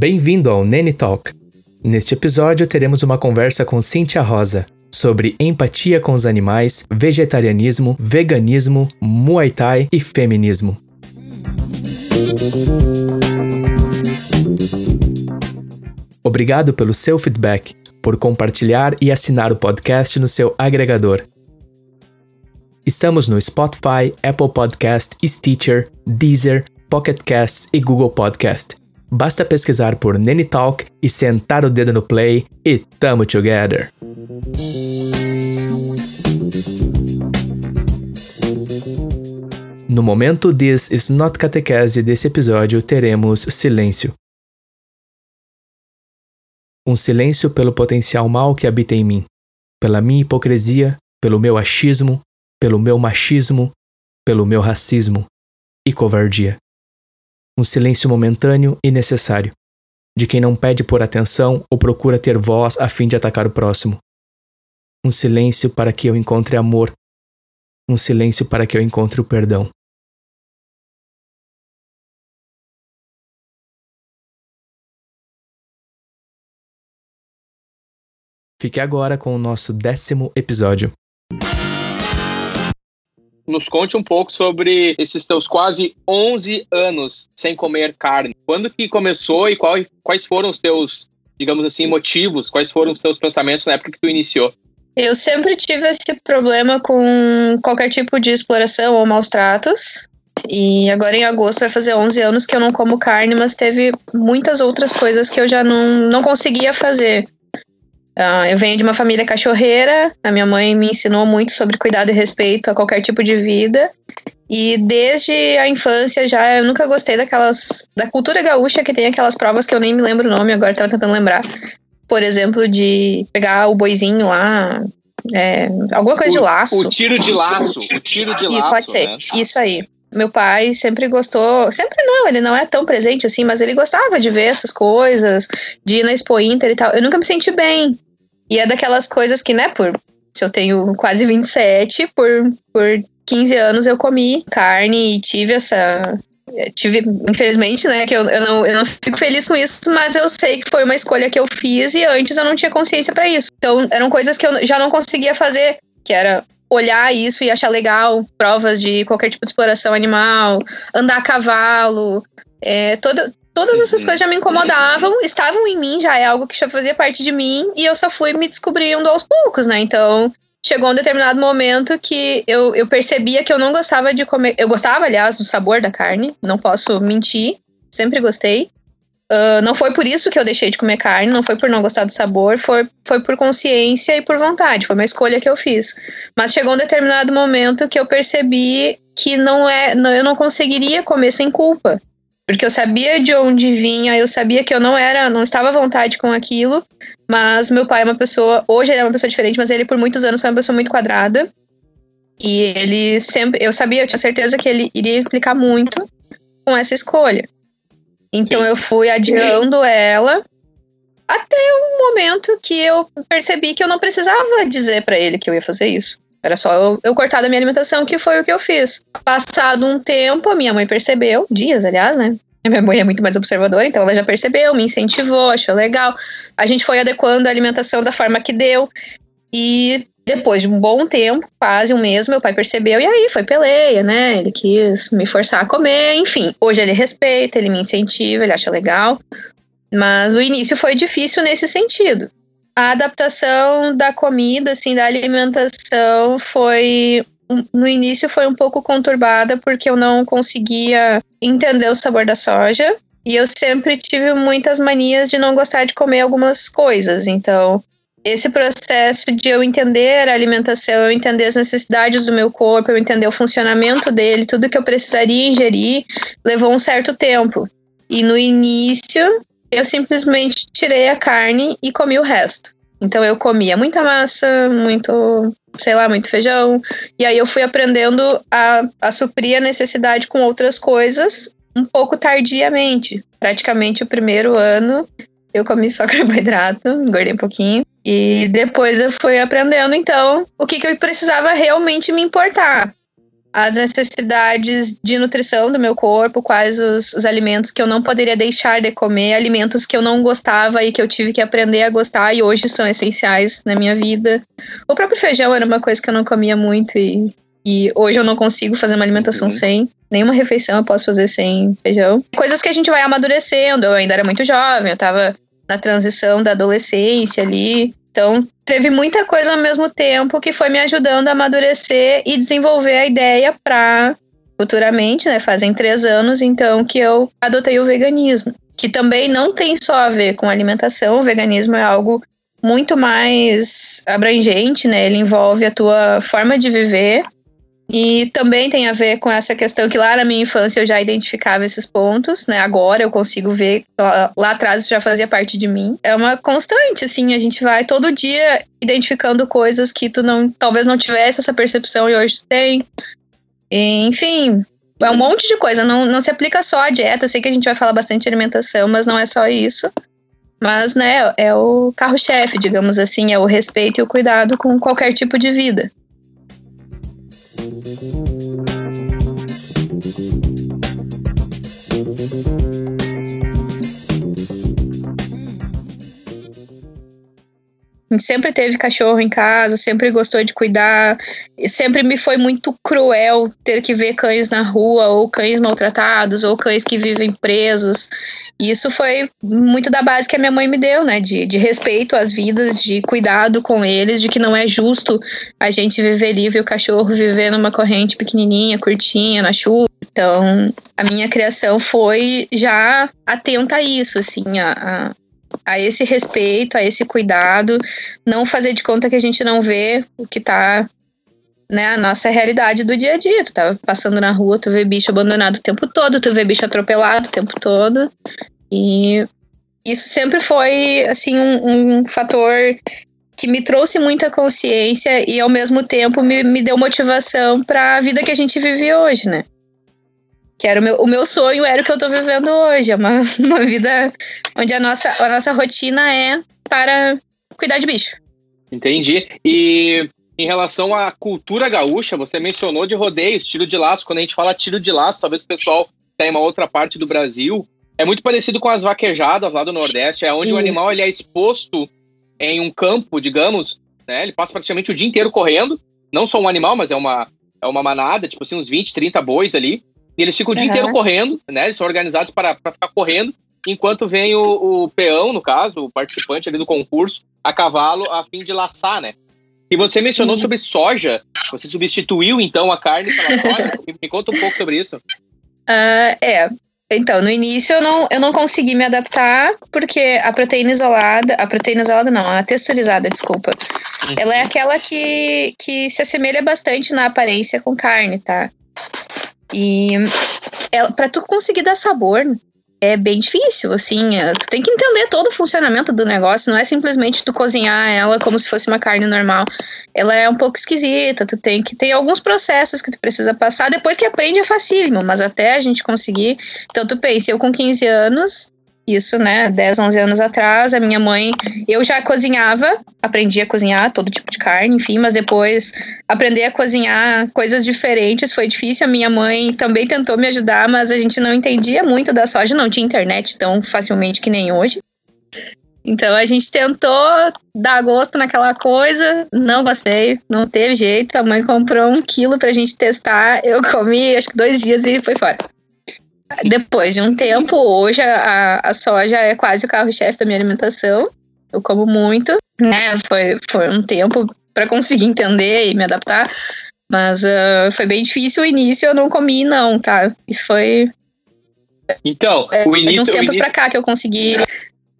Bem-vindo ao Nene Talk. Neste episódio teremos uma conversa com Cíntia Rosa sobre empatia com os animais, vegetarianismo, veganismo, muay thai e feminismo. Obrigado pelo seu feedback, por compartilhar e assinar o podcast no seu agregador. Estamos no Spotify, Apple Podcast, Stitcher, Deezer, Pocket Casts e Google Podcast. Basta pesquisar por Nene Talk e sentar o dedo no play e tamo together. No momento This is not catequese desse episódio, teremos silêncio. Um silêncio pelo potencial mal que habita em mim, pela minha hipocrisia, pelo meu achismo, pelo meu machismo, pelo meu racismo e covardia. Um silêncio momentâneo e necessário, de quem não pede por atenção ou procura ter voz a fim de atacar o próximo. Um silêncio para que eu encontre amor. Um silêncio para que eu encontre o perdão. Fique agora com o nosso décimo episódio nos conte um pouco sobre esses teus quase 11 anos sem comer carne. Quando que começou e qual, quais foram os teus, digamos assim, motivos? Quais foram os teus pensamentos na época que tu iniciou? Eu sempre tive esse problema com qualquer tipo de exploração ou maus tratos. E agora em agosto vai fazer 11 anos que eu não como carne, mas teve muitas outras coisas que eu já não, não conseguia fazer. Uh, eu venho de uma família cachorreira, a minha mãe me ensinou muito sobre cuidado e respeito a qualquer tipo de vida. E desde a infância já eu nunca gostei daquelas. da cultura gaúcha que tem aquelas provas que eu nem me lembro o nome, agora tava tentando lembrar. Por exemplo, de pegar o boizinho lá. É, alguma coisa o, de laço. O tiro de laço. O tiro de laço. pode ser. Né? Isso aí. Meu pai sempre gostou, sempre não, ele não é tão presente assim, mas ele gostava de ver essas coisas, de ir na Expo Inter e tal. Eu nunca me senti bem e é daquelas coisas que, né, por. Se eu tenho quase 27, por, por 15 anos eu comi carne e tive essa. Tive, infelizmente, né, que eu, eu, não, eu não fico feliz com isso, mas eu sei que foi uma escolha que eu fiz e antes eu não tinha consciência para isso. Então, eram coisas que eu já não conseguia fazer, que era olhar isso e achar legal, provas de qualquer tipo de exploração animal, andar a cavalo, é, todo, Todas essas uhum. coisas já me incomodavam, estavam em mim, já é algo que já fazia parte de mim, e eu só fui me descobrindo aos poucos, né? Então, chegou um determinado momento que eu, eu percebia que eu não gostava de comer. Eu gostava, aliás, do sabor da carne, não posso mentir, sempre gostei. Uh, não foi por isso que eu deixei de comer carne, não foi por não gostar do sabor, foi, foi por consciência e por vontade, foi uma escolha que eu fiz. Mas chegou um determinado momento que eu percebi que não é, não, eu não conseguiria comer sem culpa porque eu sabia de onde vinha, eu sabia que eu não era, não estava à vontade com aquilo, mas meu pai é uma pessoa, hoje ele é uma pessoa diferente, mas ele por muitos anos foi uma pessoa muito quadrada. E ele sempre, eu sabia, eu tinha certeza que ele iria implicar muito com essa escolha. Então Sim. eu fui adiando ela até um momento que eu percebi que eu não precisava dizer para ele que eu ia fazer isso. Era só eu, eu, cortar da minha alimentação, que foi o que eu fiz. Passado um tempo, a minha mãe percebeu, dias, aliás, né? Minha mãe é muito mais observadora, então ela já percebeu, me incentivou, achou legal. A gente foi adequando a alimentação da forma que deu. E depois de um bom tempo, quase um mês, meu pai percebeu e aí foi peleia, né? Ele quis me forçar a comer, enfim. Hoje ele respeita, ele me incentiva, ele acha legal. Mas o início foi difícil nesse sentido a adaptação da comida, assim, da alimentação foi no início foi um pouco conturbada porque eu não conseguia entender o sabor da soja e eu sempre tive muitas manias de não gostar de comer algumas coisas. Então, esse processo de eu entender a alimentação, eu entender as necessidades do meu corpo, eu entender o funcionamento dele, tudo que eu precisaria ingerir, levou um certo tempo. E no início, eu simplesmente tirei a carne e comi o resto. Então eu comia muita massa, muito, sei lá, muito feijão. E aí eu fui aprendendo a, a suprir a necessidade com outras coisas um pouco tardiamente. Praticamente o primeiro ano eu comi só carboidrato, engordei um pouquinho. E depois eu fui aprendendo, então, o que, que eu precisava realmente me importar. as necessidades de nutrição do meu corpo, quais os, os, alimentos que eu não poderia deixar de comer, alimentos que eu não gostava e que eu tive que aprender a gostar e hoje são essenciais na minha vida. O próprio feijão era uma coisa que eu não comia muito e, e hoje eu não consigo fazer uma alimentação uhum. sem. Nenhuma refeição eu posso fazer sem feijão. Coisas que a gente vai amadurecendo. Eu ainda era muito jovem, eu tava na transição da adolescência ali. Então, teve muita coisa ao mesmo tempo que foi me ajudando a amadurecer e desenvolver a ideia para futuramente, né? Fazem três anos, então, que eu adotei o veganismo. Que também não tem só a ver com alimentação, o veganismo é algo muito mais abrangente, né? Ele envolve a tua forma de viver, e também tem a ver com essa questão que lá na minha infância eu já identificava esses pontos, né? Agora eu consigo ver, lá, lá atrás já fazia parte de mim. É uma constante, assim, a gente vai todo dia identificando coisas que tu não, talvez não tivesse essa percepção e hoje tu tem. E, enfim, é um monte de coisa, não, não se aplica só à dieta. Eu sei que a gente vai falar bastante de alimentação, mas não é só isso. Mas, né, é o carro-chefe, digamos assim, é o respeito e o cuidado com qualquer tipo de vida. Thank you. Sempre teve cachorro em casa, sempre gostou de cuidar. Sempre me foi muito cruel ter que ver cães na rua, ou cães maltratados, ou cães que vivem presos. E isso foi muito da base que a minha mãe me deu, né? De, de respeito às vidas, de cuidado com eles, de que não é justo a gente viver livre e o cachorro viver numa corrente pequenininha, curtinha, na chuva. Então, a minha criação foi já atenta a isso, assim, a, a esse respeito, a esse cuidado, não fazer de conta que a gente não vê o que tá né, a nossa realidade do dia a dia. Tu tá passando na rua, tu vê bicho abandonado o tempo todo, tu vê bicho atropelado o tempo todo. E isso sempre foi, assim, um, um fator que me trouxe muita consciência e, ao mesmo tempo, me, me deu motivação para a vida que a gente vive hoje, né? Que era o meu, o meu sonho, era o que eu tô vivendo hoje. É uma, uma vida onde a nossa, a nossa rotina é para cuidar de bicho. Entendi. E em relação à cultura gaúcha, você mencionou de rodeios, tiro de laço. Quando a gente fala tiro de laço, talvez o pessoal tenha tá uma outra parte do Brasil. É muito parecido com as vaquejadas lá do Nordeste, é onde Isso. o animal ele é exposto em um campo, digamos, né? Ele passa praticamente o dia inteiro correndo. Não só um animal, mas é uma, é uma manada, tipo assim, uns 20, 30 bois ali. E eles ficam o dia uhum. inteiro correndo, né? Eles são organizados para, para ficar correndo, enquanto vem o, o peão, no caso, o participante ali do concurso, a cavalo, a fim de laçar, né? E você mencionou uhum. sobre soja. Você substituiu, então, a carne pela soja? me, me conta um pouco sobre isso. Uh, é. Então, no início eu não, eu não consegui me adaptar, porque a proteína isolada, a proteína isolada não, a texturizada, desculpa, uhum. ela é aquela que, que se assemelha bastante na aparência com carne, tá? E é, para tu conseguir dar sabor é bem difícil, assim, é, tu tem que entender todo o funcionamento do negócio, não é simplesmente tu cozinhar ela como se fosse uma carne normal. Ela é um pouco esquisita, tu tem que ter alguns processos que tu precisa passar, depois que aprende é facílimo, mas até a gente conseguir. Então tu pensa, eu com 15 anos, isso, né, 10, 11 anos atrás, a minha mãe, eu já cozinhava, aprendi a cozinhar todo tipo de carne, enfim, mas depois aprender a cozinhar coisas diferentes foi difícil. A minha mãe também tentou me ajudar, mas a gente não entendia muito da soja, não tinha internet tão facilmente que nem hoje. Então a gente tentou dar gosto naquela coisa, não gostei, não teve jeito. A mãe comprou um quilo pra gente testar, eu comi acho que dois dias e foi fora. Depois de um tempo, hoje a, a soja é quase o carro-chefe da minha alimentação. Eu como muito, né? Foi, foi um tempo para conseguir entender e me adaptar. Mas uh, foi bem difícil o início, eu não comi, não, tá? Isso foi. Então, é, o início. De uns tempos início... pra cá que eu consegui.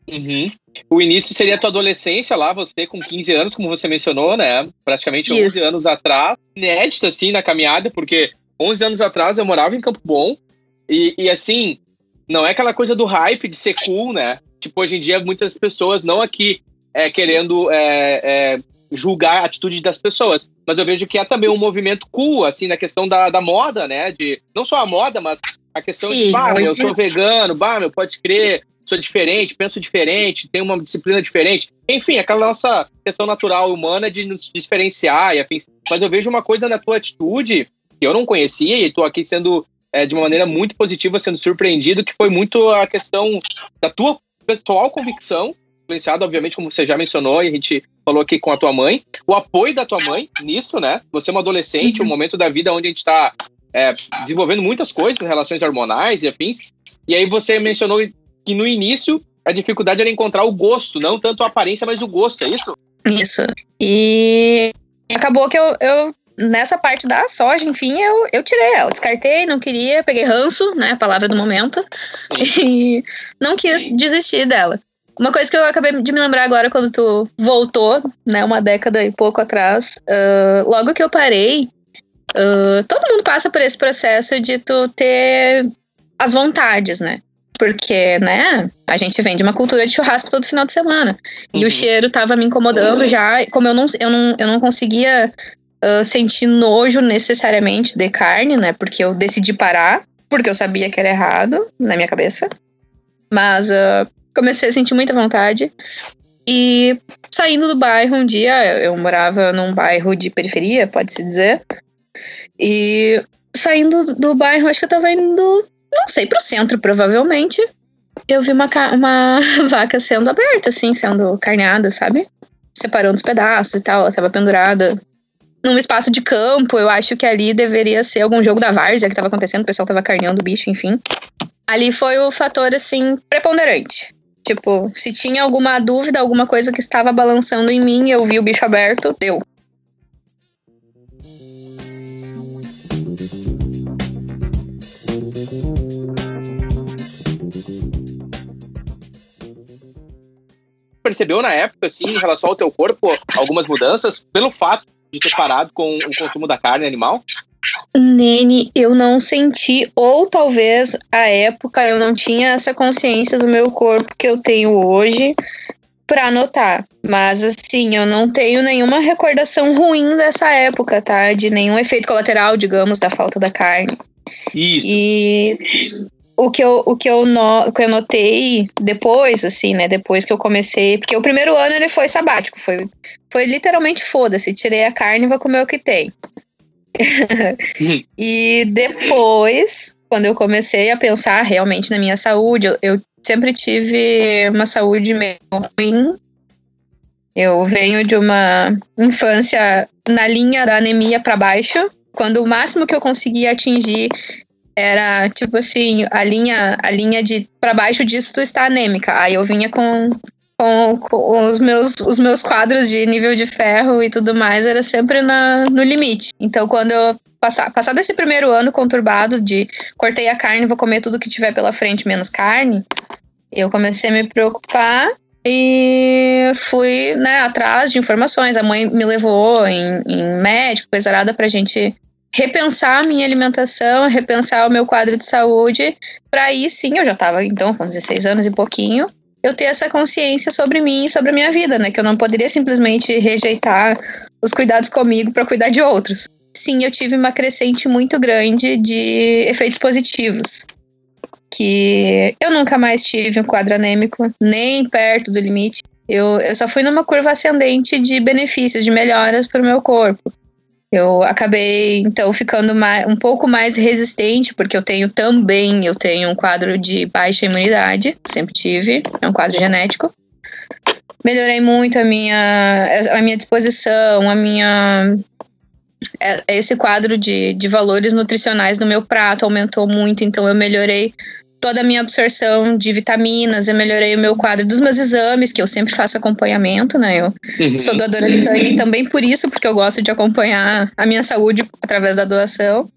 Uhum. O início seria a tua adolescência lá, você com 15 anos, como você mencionou, né? Praticamente Isso. 11 anos atrás. Inédita, assim, na caminhada, porque 11 anos atrás eu morava em Campo Bom, e, e, assim, não é aquela coisa do hype de ser cool, né? Tipo, hoje em dia, muitas pessoas, não aqui é, querendo é, é, julgar a atitude das pessoas, mas eu vejo que é também um movimento cool, assim, na questão da, da moda, né? De, não só a moda, mas a questão Sim, de, bah, eu sou vegano, bah, meu, pode crer, sou diferente, penso diferente, tenho uma disciplina diferente. Enfim, aquela nossa questão natural humana de nos diferenciar e afins. Mas eu vejo uma coisa na tua atitude que eu não conhecia e estou aqui sendo é, de uma maneira muito positiva, sendo surpreendido, que foi muito a questão da tua pessoal convicção, influenciado, obviamente, como você já mencionou, e a gente falou aqui com a tua mãe, o apoio da tua mãe nisso, né? Você é uma adolescente, um uhum. momento da vida onde a gente está é, desenvolvendo muitas coisas, relações hormonais e afins, e aí você mencionou que no início a dificuldade era encontrar o gosto, não tanto a aparência, mas o gosto, é isso? Isso. E acabou que eu, eu nessa parte da soja, enfim, eu, eu tirei ela, descartei, não queria, peguei ranço, né, a palavra do momento, e não quis desistir dela. Uma coisa que eu acabei de me lembrar agora quando tu voltou, né, uma década e pouco atrás, uh, logo que eu parei, uh, todo mundo passa por esse processo de tu ter as vontades, né? Porque, né, a gente vem de uma cultura de churrasco todo final de semana. Uhum. E o uhum. cheiro tava me incomodando uhum. já. Como eu não, eu não, eu não conseguia sentir nojo necessariamente de carne, né? Porque eu decidi parar, porque eu sabia que era errado na minha cabeça. Mas uh, comecei a sentir muita vontade. E saindo do bairro um dia, eu morava num bairro de periferia, pode-se dizer. E saindo do bairro, acho que eu tava indo não sei, pro centro, provavelmente, eu vi uma, uma vaca sendo aberta, assim, sendo carneada, sabe? Separando os pedaços e tal, ela tava pendurada num espaço de campo, eu acho que ali deveria ser algum jogo da várzea que tava acontecendo, o pessoal tava carneando o bicho, enfim. Ali foi o fator, assim, preponderante. Tipo, se tinha alguma dúvida, alguma coisa que estava balançando em mim, eu vi o bicho aberto, deu. percebeu na época, assim, em relação ao teu corpo, algumas mudanças pelo fato de ter parado com o consumo da carne animal? Nene, eu não senti, ou talvez a época eu não tinha essa consciência do meu corpo que eu tenho hoje para notar. Mas assim, eu não tenho nenhuma recordação ruim dessa época, tá? De nenhum efeito colateral, digamos, da falta da carne. Isso. E o que eu, o que eu, no, o que eu notei depois, assim, né? Depois que eu comecei. Porque o primeiro ano ele foi sabático. Foi, foi literalmente foda-se. Tirei a carne e vou comer o que tem. e depois, quando eu comecei a pensar realmente na minha saúde, eu, eu sempre tive uma saúde meio ruim. Eu venho de uma infância na linha da anemia para baixo. Quando o máximo que eu conseguia atingir era tipo assim, a linha, a linha de para baixo disso tu está anêmica. Aí eu vinha com, com, com, os, meus, os meus quadros de nível de ferro e tudo mais, era sempre na, no limite. Então quando eu passar, passar desse primeiro ano conturbado de cortei a carne, vou comer tudo que tiver pela frente menos carne, eu comecei a me preocupar e fui né, atrás de informações. A mãe me levou em, em médico, coisa arada, pra gente repensar a minha alimentação, repensar o meu quadro de saúde, para aí sim, eu já estava então com 16 anos e pouquinho, eu ter essa consciência sobre mim e sobre a minha vida, né? Que eu não poderia simplesmente rejeitar os cuidados comigo para cuidar de outros. Sim, eu tive uma crescente muito grande de efeitos positivos. Que eu nunca mais tive um quadro anêmico, nem perto do limite. Eu, eu só fui numa curva ascendente de benefícios, de melhoras para o meu corpo. Eu acabei, então, ficando mais, um pouco mais resistente, porque eu tenho também, eu tenho um quadro de baixa imunidade, sempre tive, é um quadro genético. Melhorei muito a minha, a minha disposição, a minha. É, esse quadro de, de valores nutricionais no meu prato aumentou muito, então eu melhorei toda a minha absorção de vitaminas, eu melhorei o meu quadro dos meus exames, que eu sempre faço acompanhamento, né? Eu uhum. sou doadora de sangue também por isso, porque eu gosto de acompanhar a minha saúde através da doação.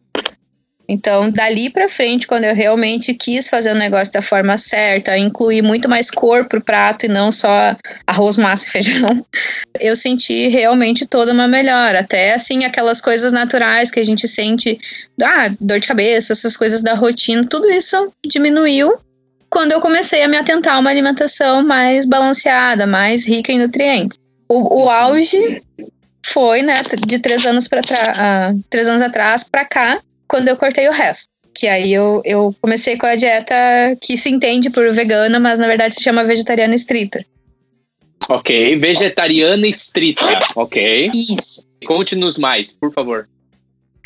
Então, dali para frente, quando eu realmente quis fazer o negócio da forma certa, incluir muito mais cor pro prato e não só arroz, massa e feijão, eu senti realmente toda uma melhora. Até assim, aquelas coisas naturais que a gente sente, ah, dor de cabeça, essas coisas da rotina, tudo isso diminuiu quando eu comecei a me atentar a uma alimentação mais balanceada, mais rica em nutrientes. O, o auge foi, né, de três anos uh, três anos atrás para cá, quando eu cortei o resto. Que aí eu, eu comecei com a dieta que se entende por vegana, mas na verdade se chama vegetariana estrita. Ok, vegetariana estrita. Ok. Isso. Conte-nos mais, por favor.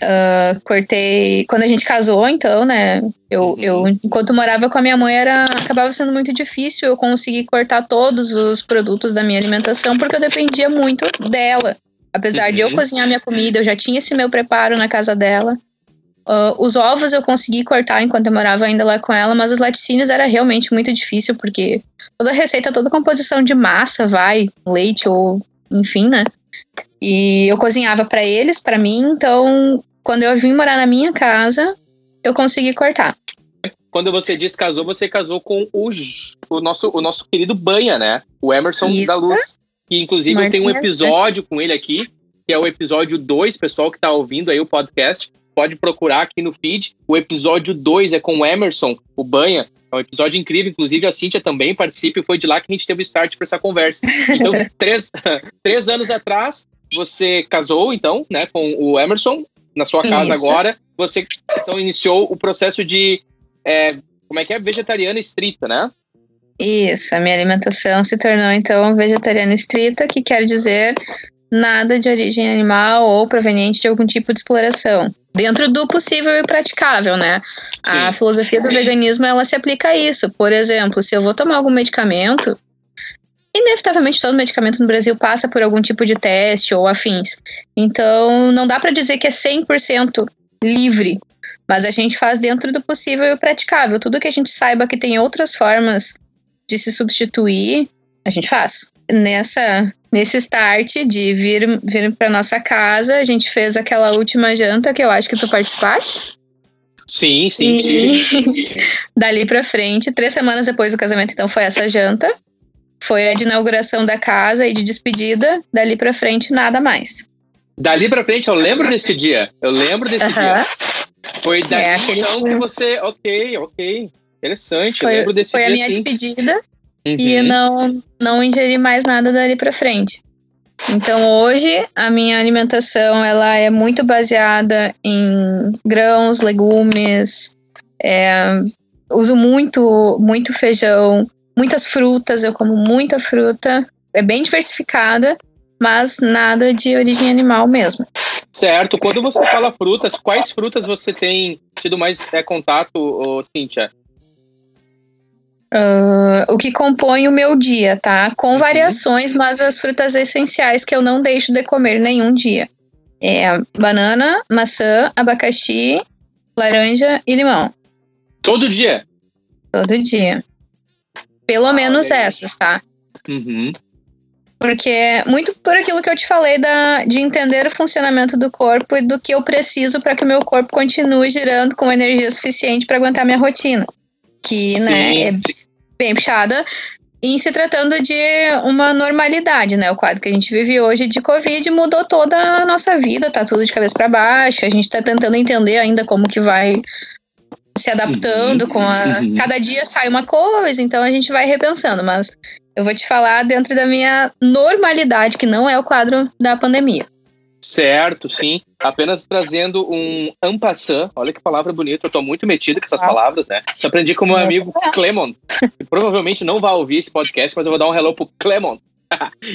Uh, cortei. Quando a gente casou, então, né? Eu, uhum. eu, enquanto morava com a minha mãe, era, acabava sendo muito difícil eu conseguir cortar todos os produtos da minha alimentação, porque eu dependia muito dela. Apesar uhum. de eu uhum. cozinhar minha comida, eu já tinha esse meu preparo na casa dela. Uh, os ovos eu consegui cortar enquanto eu morava ainda lá com ela, mas os laticínios era realmente muito difícil, porque toda receita, toda composição de massa vai, leite ou enfim, né? E eu cozinhava para eles, para mim, então quando eu vim morar na minha casa, eu consegui cortar. Quando você descasou, você casou com o, o, nosso, o nosso querido Banha, né? O Emerson Isso. da Luz. Que inclusive Martinha, eu tenho um episódio com ele aqui, que é o episódio 2, pessoal que tá ouvindo aí o podcast pode procurar aqui no feed. O episódio 2 é com o Emerson, o Banha. É um episódio incrível, inclusive a Cíntia também participa e foi de lá que a gente teve o start para essa conversa. Então, três, três anos atrás, você casou, então, né, com o Emerson, na sua casa Isso. agora. Você, então, iniciou o processo de, é, como é que é, vegetariana estrita, né? Isso, a minha alimentação se tornou, então, vegetariana estrita, que quer dizer nada de origem animal ou proveniente de algum tipo de exploração dentro do possível e praticável, né? Sim. A filosofia do veganismo ela se aplica a isso. Por exemplo, se eu vou tomar algum medicamento, inevitavelmente todo medicamento no Brasil passa por algum tipo de teste ou afins. Então, não dá para dizer que é 100% livre, mas a gente faz dentro do possível e praticável. Tudo que a gente saiba que tem outras formas de se substituir, a gente faz. Nessa nesse start de vir, vir para nossa casa, a gente fez aquela última janta que eu acho que tu participaste. Sim, sim, e... sim. Dali para frente, três semanas depois do casamento, então foi essa janta. Foi a de inauguração da casa e de despedida. Dali para frente, nada mais. Dali para frente, eu lembro desse dia. Eu lembro desse uh -huh. dia. Foi dali é, então que você. Ok, ok. Interessante. Foi, eu lembro desse foi dia. Foi a minha sim. despedida uhum. e não, não ingeri mais nada dali para frente. Então hoje a minha alimentação ela é muito baseada em grãos, legumes, é, uso muito muito feijão, muitas frutas, eu como muita fruta, é bem diversificada, mas nada de origem animal mesmo. Certo. Quando você fala frutas, quais frutas você tem tido mais é, contato, Cíntia? Uh, o que compõe o meu dia, tá? Com uhum. variações, mas as frutas essenciais que eu não deixo de comer nenhum dia. É banana, maçã, abacaxi, laranja e limão. Todo dia? Todo dia. Pelo ah, menos é. essas, tá? Uhum. Porque muito por aquilo que eu te falei da, de entender o funcionamento do corpo e do que eu preciso para que o meu corpo continue girando com energia suficiente para aguentar minha rotina que né, é bem puxada. Em se tratando de uma normalidade, né? O quadro que a gente vive hoje de Covid mudou toda a nossa vida, tá tudo de cabeça para baixo. A gente tá tentando entender ainda como que vai se adaptando uhum, com a. Uhum. Cada dia sai uma coisa, então a gente vai repensando. Mas eu vou te falar dentro da minha normalidade, que não é o quadro da pandemia. Certo, sim. Apenas trazendo um ampassant. Olha que palavra bonita. Eu tô muito metido com essas ah. palavras, né? Isso aprendi com meu amigo Clemon. que provavelmente não vai ouvir esse podcast, mas eu vou dar um hello pro Clemon.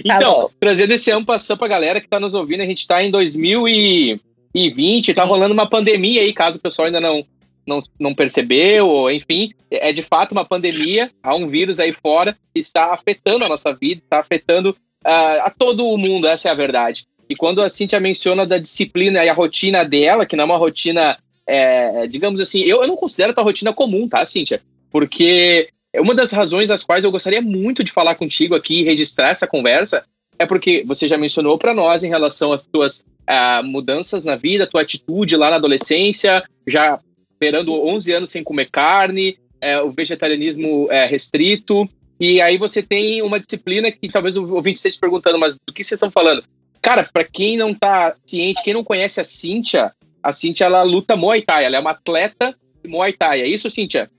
então, tá trazendo esse ampassant pra galera que tá nos ouvindo, a gente tá em 2020, tá rolando uma pandemia aí, caso o pessoal ainda não, não, não percebeu, ou enfim, é de fato uma pandemia, há um vírus aí fora que está afetando a nossa vida, está afetando uh, a todo o mundo, essa é a verdade. E quando a Cintia menciona da disciplina e a rotina dela, que não é uma rotina, é, digamos assim, eu, eu não considero a rotina comum, tá, Cintia? Porque é uma das razões das quais eu gostaria muito de falar contigo aqui e registrar essa conversa é porque você já mencionou para nós em relação às tuas uh, mudanças na vida, tua atitude lá na adolescência, já esperando 11 anos sem comer carne, é, o vegetarianismo é, restrito, e aí você tem uma disciplina que talvez o ouvinte esteja perguntando, mas do que vocês estão falando? Cara, para quem não tá ciente, quem não conhece a Cíntia, a Cíntia ela luta Muay Thai, ela é uma atleta de Muay Thai, é isso, Cíntia?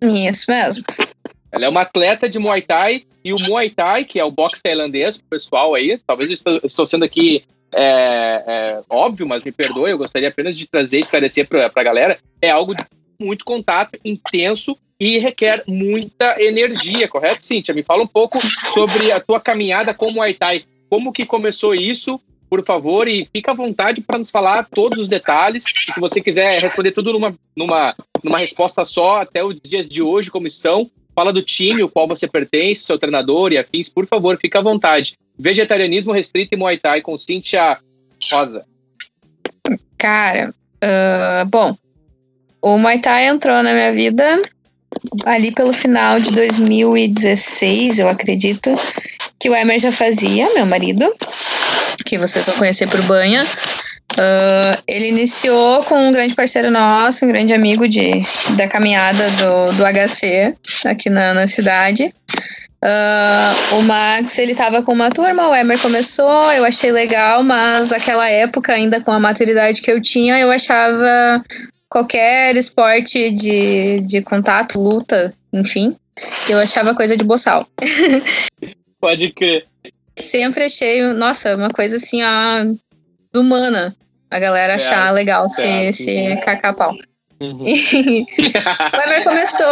Isso mesmo. Ela é uma atleta de Muay Thai e o Muay Thai, que é o boxe tailandês, pessoal aí, talvez eu estou, estou sendo aqui é, é, óbvio, mas me perdoe, eu gostaria apenas de trazer e esclarecer para a galera, é algo de muito contato, intenso e requer muita energia, correto, Cíntia? Me fala um pouco sobre a tua caminhada com o Muay Thai como que começou isso? por favor, e fica à vontade para nos falar todos os detalhes. E se você quiser responder tudo numa, numa, numa resposta só, até os dias de hoje, como estão, fala do time, o qual você pertence, seu treinador e afins, por favor, fica à vontade. Vegetarianismo restrito e Muay Thai com Cíntia Rosa. Cara, uh, bom, o Muay Thai entrou na minha vida ali pelo final de 2016, eu acredito, que o Emer já fazia, meu marido, que vocês vão conhecer por banha. Uh, ele iniciou com um grande parceiro nosso, um grande amigo de, da caminhada do, do HC aqui na, na cidade. Uh, o Max, ele tava com uma turma, o Emer começou, eu achei legal, mas naquela época, ainda com a maturidade que eu tinha, eu achava qualquer esporte de, de contato, luta, enfim, eu achava coisa de boçal. Pode crer. Sempre achei, nossa, uma coisa assim, ó, humana a galera achar é, legal se, é, se carcar pau. Uhum. o Emer começou,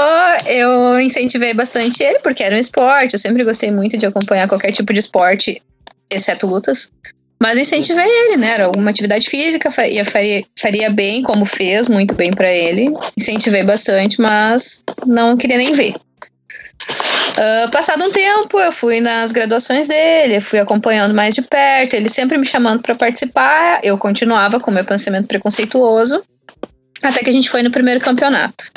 eu incentivei bastante ele, porque era um esporte, eu sempre gostei muito de acompanhar qualquer tipo de esporte, exceto lutas. Mas incentivei ele, né? Era alguma atividade física, faria, faria bem, como fez, muito bem para ele. Incentivei bastante, mas não queria nem ver. Uh, passado um tempo, eu fui nas graduações dele, fui acompanhando mais de perto, ele sempre me chamando para participar, eu continuava com meu pensamento preconceituoso, até que a gente foi no primeiro campeonato.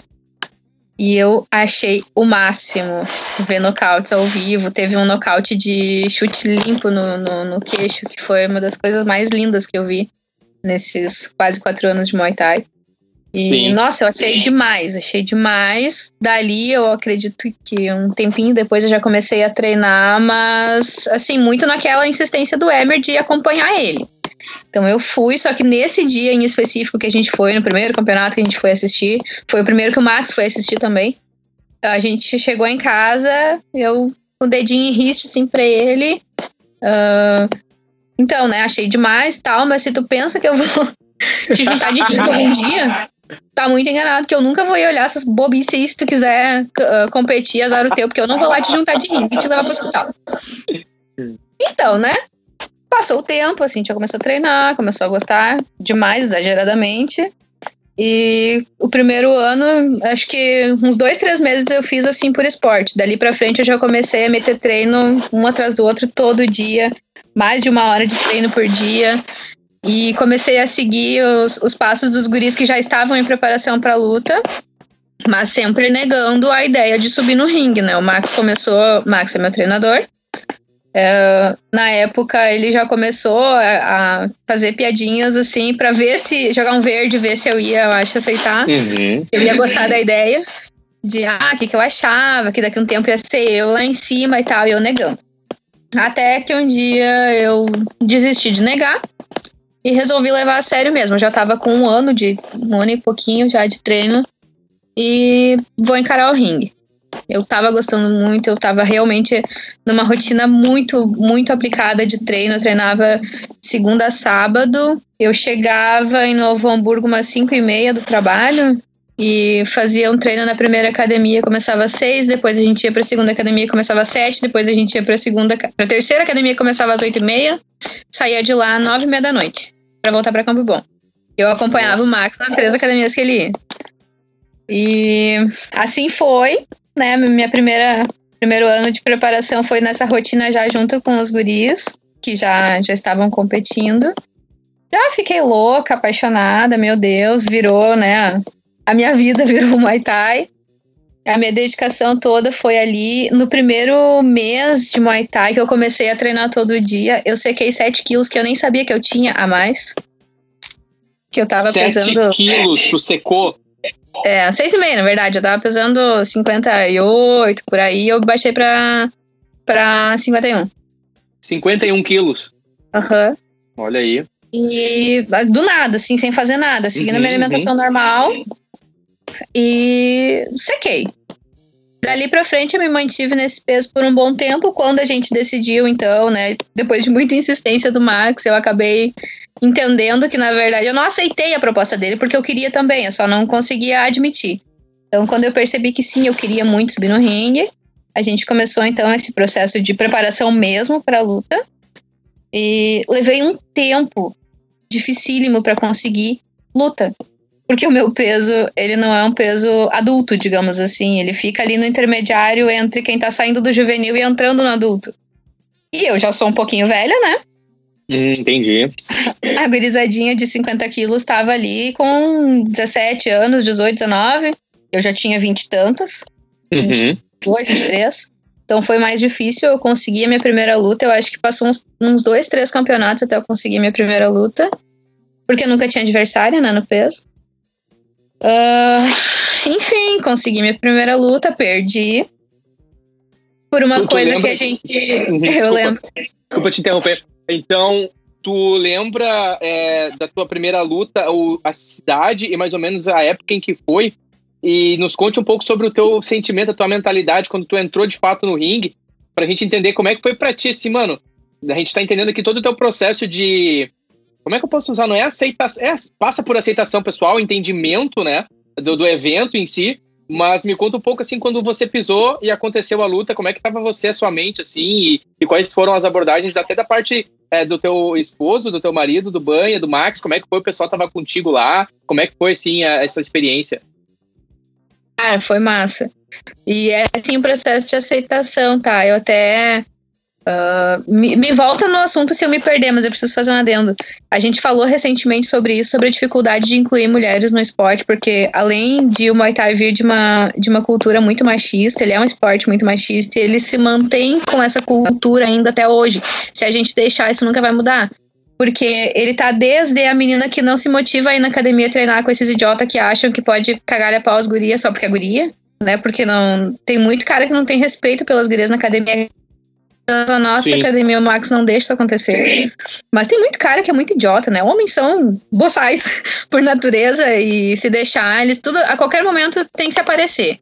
E eu achei o máximo ver nocautes ao vivo. Teve um nocaute de chute limpo no, no, no queixo, que foi uma das coisas mais lindas que eu vi nesses quase quatro anos de Muay Thai. E, sim, nossa, eu achei sim. demais, achei demais. Dali, eu acredito que um tempinho depois eu já comecei a treinar, mas, assim, muito naquela insistência do Emer de acompanhar ele. Então eu fui, só que nesse dia em específico que a gente foi, no primeiro campeonato que a gente foi assistir, foi o primeiro que o Max foi assistir também. A gente chegou em casa, eu com o dedinho em riste, assim, pra ele. Uh, então, né, achei demais tal, mas se tu pensa que eu vou te juntar de ringue algum dia, tá muito enganado, que eu nunca vou ir olhar essas bobices se tu quiser uh, competir, azar o teu, porque eu não vou lá te juntar de ringue e te levar pro hospital. Então, né? Passou o tempo, assim, a gente começou a treinar, começou a gostar demais, exageradamente. E o primeiro ano, acho que uns dois, três meses eu fiz assim por esporte. Dali pra frente eu já comecei a meter treino um atrás do outro todo dia, mais de uma hora de treino por dia. E comecei a seguir os, os passos dos guris que já estavam em preparação para a luta, mas sempre negando a ideia de subir no ringue, né? O Max começou, Max é meu treinador. É, na época ele já começou a, a fazer piadinhas assim para ver se jogar um verde, ver se eu ia, eu acho, aceitar, uhum. se eu ia gostar da ideia de ah, o que, que eu achava, que daqui a um tempo ia ser eu lá em cima e tal, e eu negando. Até que um dia eu desisti de negar e resolvi levar a sério mesmo. Eu já tava com um ano de. um ano e pouquinho já de treino. E vou encarar o ringue. Eu tava gostando muito, eu tava realmente numa rotina muito, muito aplicada de treino. Eu treinava segunda a sábado. Eu chegava em Novo Hamburgo umas 5 e meia do trabalho e fazia um treino na primeira academia, começava às seis, depois a gente ia para a segunda academia, começava às sete, depois a gente ia para a segunda, pra terceira academia, começava às oito e meia, saía de lá às nove e meia da noite para voltar para Campo Bom. Eu acompanhava Nossa. o Max nas três academias que ele ia. E assim foi, né? Minha primeira primeiro ano de preparação foi nessa rotina já junto com os guris que já já estavam competindo. Já fiquei louca, apaixonada, meu Deus, virou, né? A minha vida virou Muay Thai. A minha dedicação toda foi ali. No primeiro mês de Muay Thai, que eu comecei a treinar todo dia, eu sequei 7 quilos que eu nem sabia que eu tinha a mais. Que eu tava 7 pesando. 7 quilos, tu secou? É, 6,5 na verdade. Eu tava pesando 58 por aí, eu baixei pra, pra 51. 51 quilos? Aham. Uhum. Olha aí. E do nada, assim, sem fazer nada, seguindo uhum, a minha alimentação uhum. normal. E sequei. Dali pra frente eu me mantive nesse peso por um bom tempo. Quando a gente decidiu, então, né, depois de muita insistência do Max, eu acabei entendendo que, na verdade, eu não aceitei a proposta dele porque eu queria também, eu só não conseguia admitir. Então, quando eu percebi que sim, eu queria muito subir no ringue, a gente começou então esse processo de preparação mesmo para a luta. E levei um tempo dificílimo para conseguir luta. Porque o meu peso, ele não é um peso adulto, digamos assim. Ele fica ali no intermediário entre quem tá saindo do juvenil e entrando no adulto. E eu já sou um pouquinho velha, né? Hum, entendi. A gurizadinha de 50 quilos estava ali com 17 anos, 18, 19. Eu já tinha 20 e tantos. Uhum. 22, 23. Então foi mais difícil. Eu consegui a minha primeira luta. Eu acho que passou uns, uns dois, três campeonatos até eu conseguir minha primeira luta. Porque eu nunca tinha adversária, né, no peso. Uh, enfim, consegui minha primeira luta, perdi. Por uma Tu- tu coisa que a gente. Uhum, Eu desculpa. lembro. Desculpa te interromper. Então, tu lembra é, da tua primeira luta, a cidade e mais ou menos a época em que foi? E nos conte um pouco sobre o teu sentimento, a tua mentalidade quando tu entrou de fato no ringue, pra gente entender como é que foi pra ti, assim, mano. A gente tá entendendo aqui todo o teu processo de. Como é que eu posso usar? Não é aceitação. É, passa por aceitação pessoal, entendimento, né? Do, do evento em si. Mas me conta um pouco assim, quando você pisou e aconteceu a luta, como é que tava você, a sua mente, assim, e, e quais foram as abordagens, até da parte é, do teu esposo, do teu marido, do Banha, do Max, como é que foi, o pessoal tava contigo lá, como é que foi, assim, a- essa experiência? Cara, foi massa. E é assim o processo de aceitação, tá? Eu até. Ah, me, me volta no assunto se eu me perder, mas eu preciso fazer um adendo. A gente falou recentemente sobre isso, sobre a dificuldade de incluir mulheres no esporte, porque além de o Muay Thai vir de uma, de uma cultura muito machista, ele é um esporte muito machista e ele se mantém com essa cultura ainda até hoje. Se a gente deixar, isso nunca vai mudar. Porque ele tá desde a menina que não se motiva a ir na academia treinar com esses idiotas que acham que pode cagar a pau as gurias só porque é guria, né? Porque não. Tem muito cara que não tem respeito pelas gurias na academia. A nossa Sim. academia, o Max não deixa isso acontecer. Mas tem muito cara que é muito idiota, né? Homens são boçais por natureza e se deixar, eles tudo, a qualquer momento tem que se aparecer.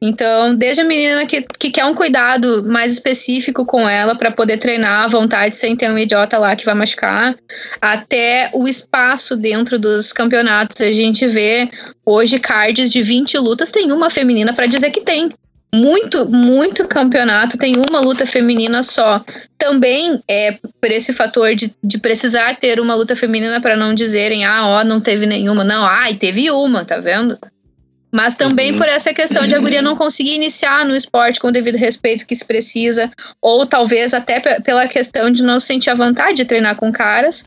Então, desde a menina que, que quer um cuidado mais específico com ela para poder treinar à vontade sem ter um idiota lá que vai machucar, até o espaço dentro dos campeonatos. A gente vê hoje cards de 20 lutas, tem uma feminina para dizer que tem. Muito, muito campeonato tem uma luta feminina só. Também é por esse fator de, de precisar ter uma luta feminina para não dizerem, ah, ó, não teve nenhuma. Não, ai, teve uma, tá vendo? Mas também Uhum. por essa questão de a guria não conseguir iniciar no esporte com o devido respeito que se precisa, ou talvez até pe- pela questão de não sentir a vontade de treinar com caras.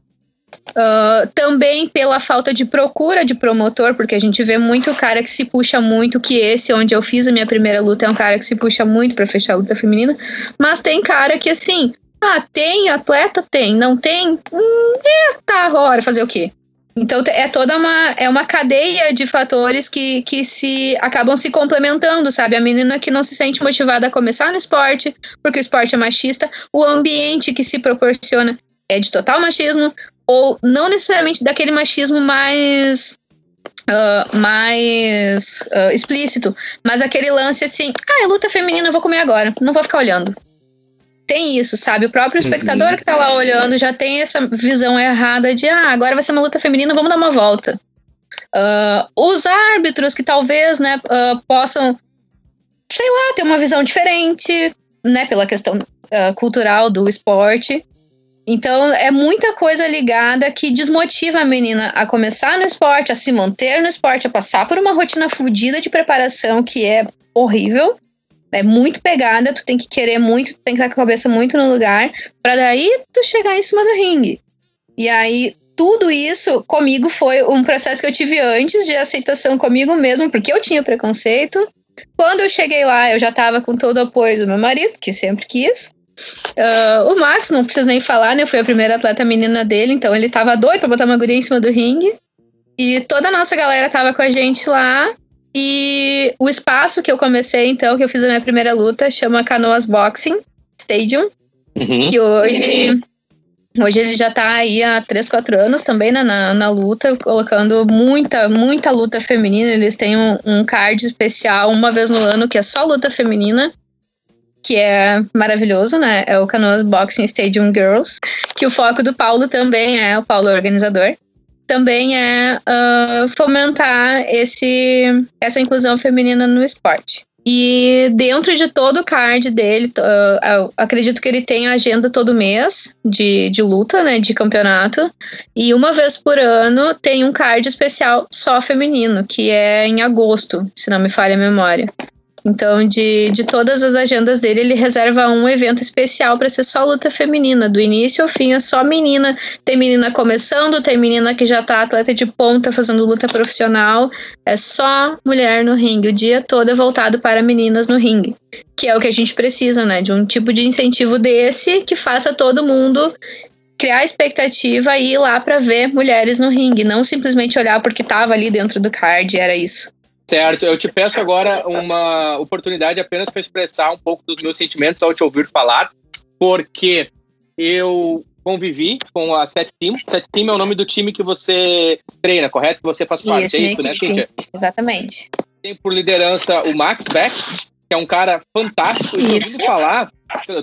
Ah, também pela falta de procura de promotor, porque a gente vê muito cara que se puxa muito, que esse onde eu fiz a minha primeira luta é um cara que se puxa muito pra fechar a luta feminina, mas tem cara que assim, ah, tem atleta? Tem, não tem? Hum, é, tá, hora, fazer o quê? Então é toda uma, é uma cadeia de fatores que, que se acabam se complementando, sabe? A menina que não se sente motivada a começar no esporte, porque o esporte é machista, o ambiente que se proporciona é de total machismo, ou não necessariamente daquele machismo mais. ah, mais ah, explícito, mas aquele lance assim, ah, é luta feminina, eu vou comer agora, não vou ficar olhando. Tem isso, sabe? O próprio espectador Uhum. que tá lá olhando já tem essa visão errada de, ah, agora vai ser uma luta feminina, vamos dar uma volta. Ah, os árbitros que talvez, né, possam, sei lá, ter uma visão diferente, né, pela questão cultural do esporte. Então, é muita coisa ligada que desmotiva a menina a começar no esporte, a se manter no esporte, a passar por uma rotina fodida de preparação que é horrível. É muito pegada, tu tem que querer muito, tu tem que estar com a cabeça muito no lugar, para daí tu chegar em cima do ringue. E aí, tudo isso comigo foi um processo que eu tive antes de aceitação comigo mesmo, porque eu tinha preconceito. Quando eu cheguei lá, eu já tava com todo o apoio do meu marido, que sempre quis. Ah, o Max, não preciso nem falar, né? Eu fui a primeira atleta menina dele, então ele tava doido pra botar uma guria em cima do ringue. E toda a nossa galera tava com a gente lá. E o espaço que eu comecei, então, que eu fiz a minha primeira luta, chama Canoas Boxing Stadium, Uhum. que hoje. Hoje ele já tá aí há 3, 4 anos também né, na, na luta, colocando muita, muita luta feminina. Eles têm um, um card especial uma vez no ano que é só luta feminina, que é maravilhoso, né? É o Canoas Boxing Stadium Girls, que o foco do Paulo também é, o Paulo é organizador, também é ah, fomentar esse, essa inclusão feminina no esporte. E dentro de todo o card dele, uh, acredito que ele tem agenda todo mês de, de luta, né? De campeonato. E uma vez por ano tem um card especial só feminino, que é em agosto, se não me falha a memória. Então, de, de todas as agendas dele, ele reserva um evento especial para ser só luta feminina, do início ao fim é só menina. Tem menina começando, tem menina que já tá atleta de ponta fazendo luta profissional. É só mulher no ringue. O dia todo é voltado para meninas no ringue. Que é o que a gente precisa, né? De um tipo de incentivo desse que faça todo mundo criar expectativa e ir lá para ver mulheres no ringue, não simplesmente olhar porque tava ali dentro do card, era isso. Certo, eu te peço agora uma oportunidade apenas para expressar um pouco dos meus sentimentos ao te ouvir falar, porque eu convivi com a Set Team. Set Team é o nome do time que você treina, correto? Que você faz parte, isso, é isso, né, Cíntia? Exatamente. Tem por liderança o Max Beck, que é um cara fantástico. E ouvindo falar,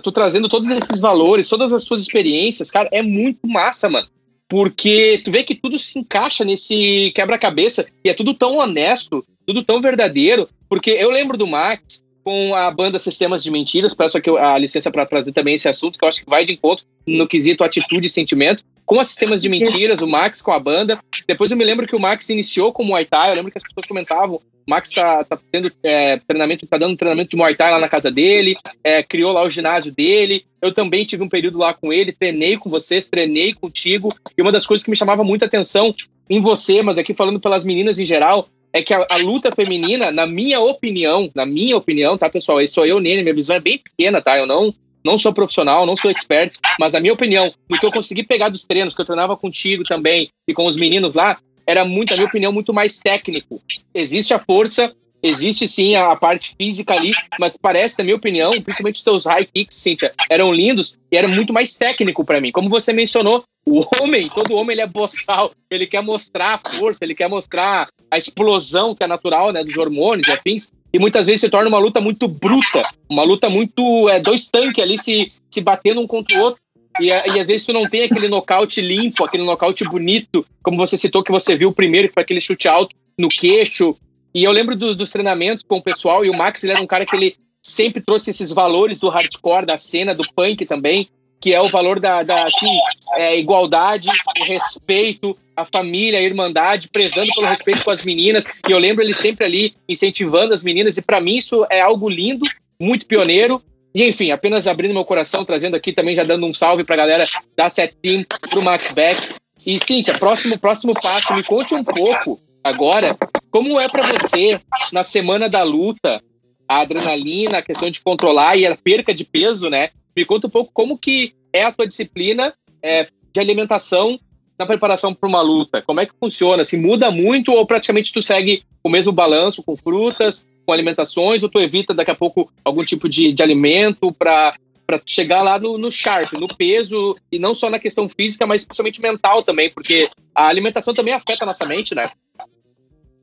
tu trazendo todos esses valores, todas as suas experiências, cara, é muito massa, mano. Porque tu vê que tudo se encaixa nesse quebra-cabeça e é tudo tão honesto, tudo tão verdadeiro, porque eu lembro do Max com a banda Sistemas de Mentiras, peço aqui a licença para trazer também esse assunto, que eu acho que vai de encontro no quesito atitude e sentimento, com a Sistemas de Mentiras, o Max com a banda. Depois eu me lembro que o Max iniciou como Muay Thai, eu lembro que as pessoas comentavam, Max tá, tá tendo é, treinamento, tá dando treinamento de Muay Thai lá na casa dele, é, criou lá o ginásio dele. Eu também tive um período lá com ele, treinei com vocês, treinei contigo. E uma das coisas que me chamava muita atenção em você, mas aqui falando pelas meninas em geral, é que a, a, luta feminina, na minha opinião, na minha opinião, tá, pessoal? Isso sou eu nele, minha visão é bem pequena, tá? Eu não, não sou profissional, não sou expert, mas na minha opinião, o que eu consegui pegar dos treinos, que eu treinava contigo também e com os meninos lá, era muito, na minha opinião, muito mais técnico. Existe a força, Existe sim a parte física ali, mas parece, na minha opinião, principalmente os seus high kicks, Cíntia, eram lindos e era muito mais técnico para mim. Como você mencionou, o homem, todo homem ele é boçal, ele quer mostrar a força, ele quer mostrar a explosão que é natural, né, dos hormônios e afins, e muitas vezes se torna uma luta muito bruta, uma luta muito, é, dois tanques ali se, se batendo um contra o outro, e, e, às vezes tu não tem aquele nocaute limpo, aquele nocaute bonito, como você citou que você viu primeiro, que foi aquele chute alto no queixo, e eu lembro do, dos treinamentos com o pessoal, e o Max ele era um cara que ele sempre trouxe esses valores do hardcore, da cena, do punk também, que é o valor da, da assim, é, igualdade, o respeito, a família, a irmandade, prezando pelo respeito com as meninas. E eu lembro ele sempre ali incentivando as meninas, e para mim isso é algo lindo, muito pioneiro. E enfim, apenas abrindo meu coração, trazendo aqui também, já dando um salve pra galera da Set Team, pro Max Beck. E Cíntia, próximo, próximo passo, me conte um pouco agora como é para você, na semana da luta, a adrenalina, a questão de controlar e a perca de peso, né? Me conta um pouco como que é a tua disciplina é, de alimentação na preparação para uma luta. Como é que funciona? Se muda muito ou praticamente tu segue o mesmo balanço com frutas, com alimentações, ou tu evita daqui a pouco algum tipo de, de alimento para para chegar lá no, no sharp, no peso, e não só na questão física, mas principalmente mental também, porque a alimentação também afeta a nossa mente, né?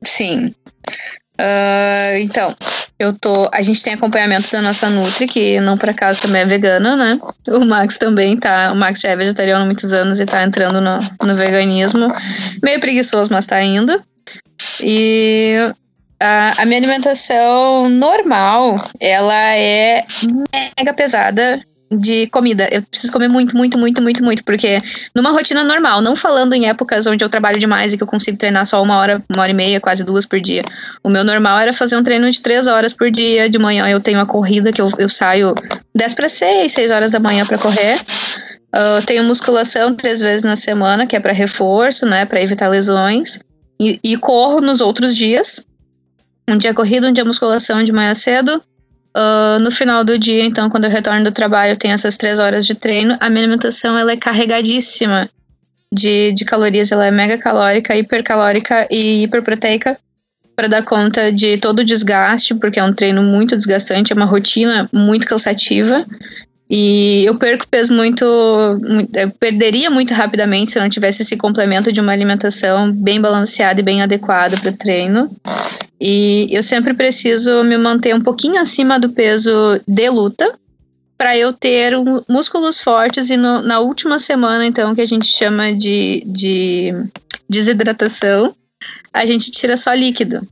Sim. Uh, então, eu tô. A gente tem acompanhamento da nossa Nutri, que não por acaso também é vegana, né? O Max também tá. O Max já é vegetariano há muitos anos e tá entrando no, no veganismo. Meio preguiçoso, mas tá indo. E a, a minha alimentação normal, ela é mega pesada de comida. Eu preciso comer muito, muito, muito, muito, muito, porque numa rotina normal, não falando em épocas onde eu trabalho demais e que eu consigo treinar só uma hora, uma hora e meia, quase duas por dia. O meu normal era fazer um treino de três horas por dia. De manhã eu tenho a corrida que eu, eu saio 10 para 6, 6 horas da manhã para correr. Uh, tenho musculação três vezes na semana, que é para reforço, né, para evitar lesões. E, e corro nos outros dias. Um dia corrida, um dia musculação de manhã cedo, Uh, no final do dia, então, quando eu retorno do trabalho, eu tenho essas três horas de treino. A minha alimentação ela é carregadíssima de, de calorias, ela é mega calórica, hipercalórica e hiperproteica para dar conta de todo o desgaste, porque é um treino muito desgastante, é uma rotina muito cansativa. E eu perco peso muito, eu perderia muito rapidamente se não tivesse esse complemento de uma alimentação bem balanceada e bem adequada para o treino. E eu sempre preciso me manter um pouquinho acima do peso de luta para eu ter um, músculos fortes e no, na última semana, então, que a gente chama de, de desidratação, a gente tira só líquido.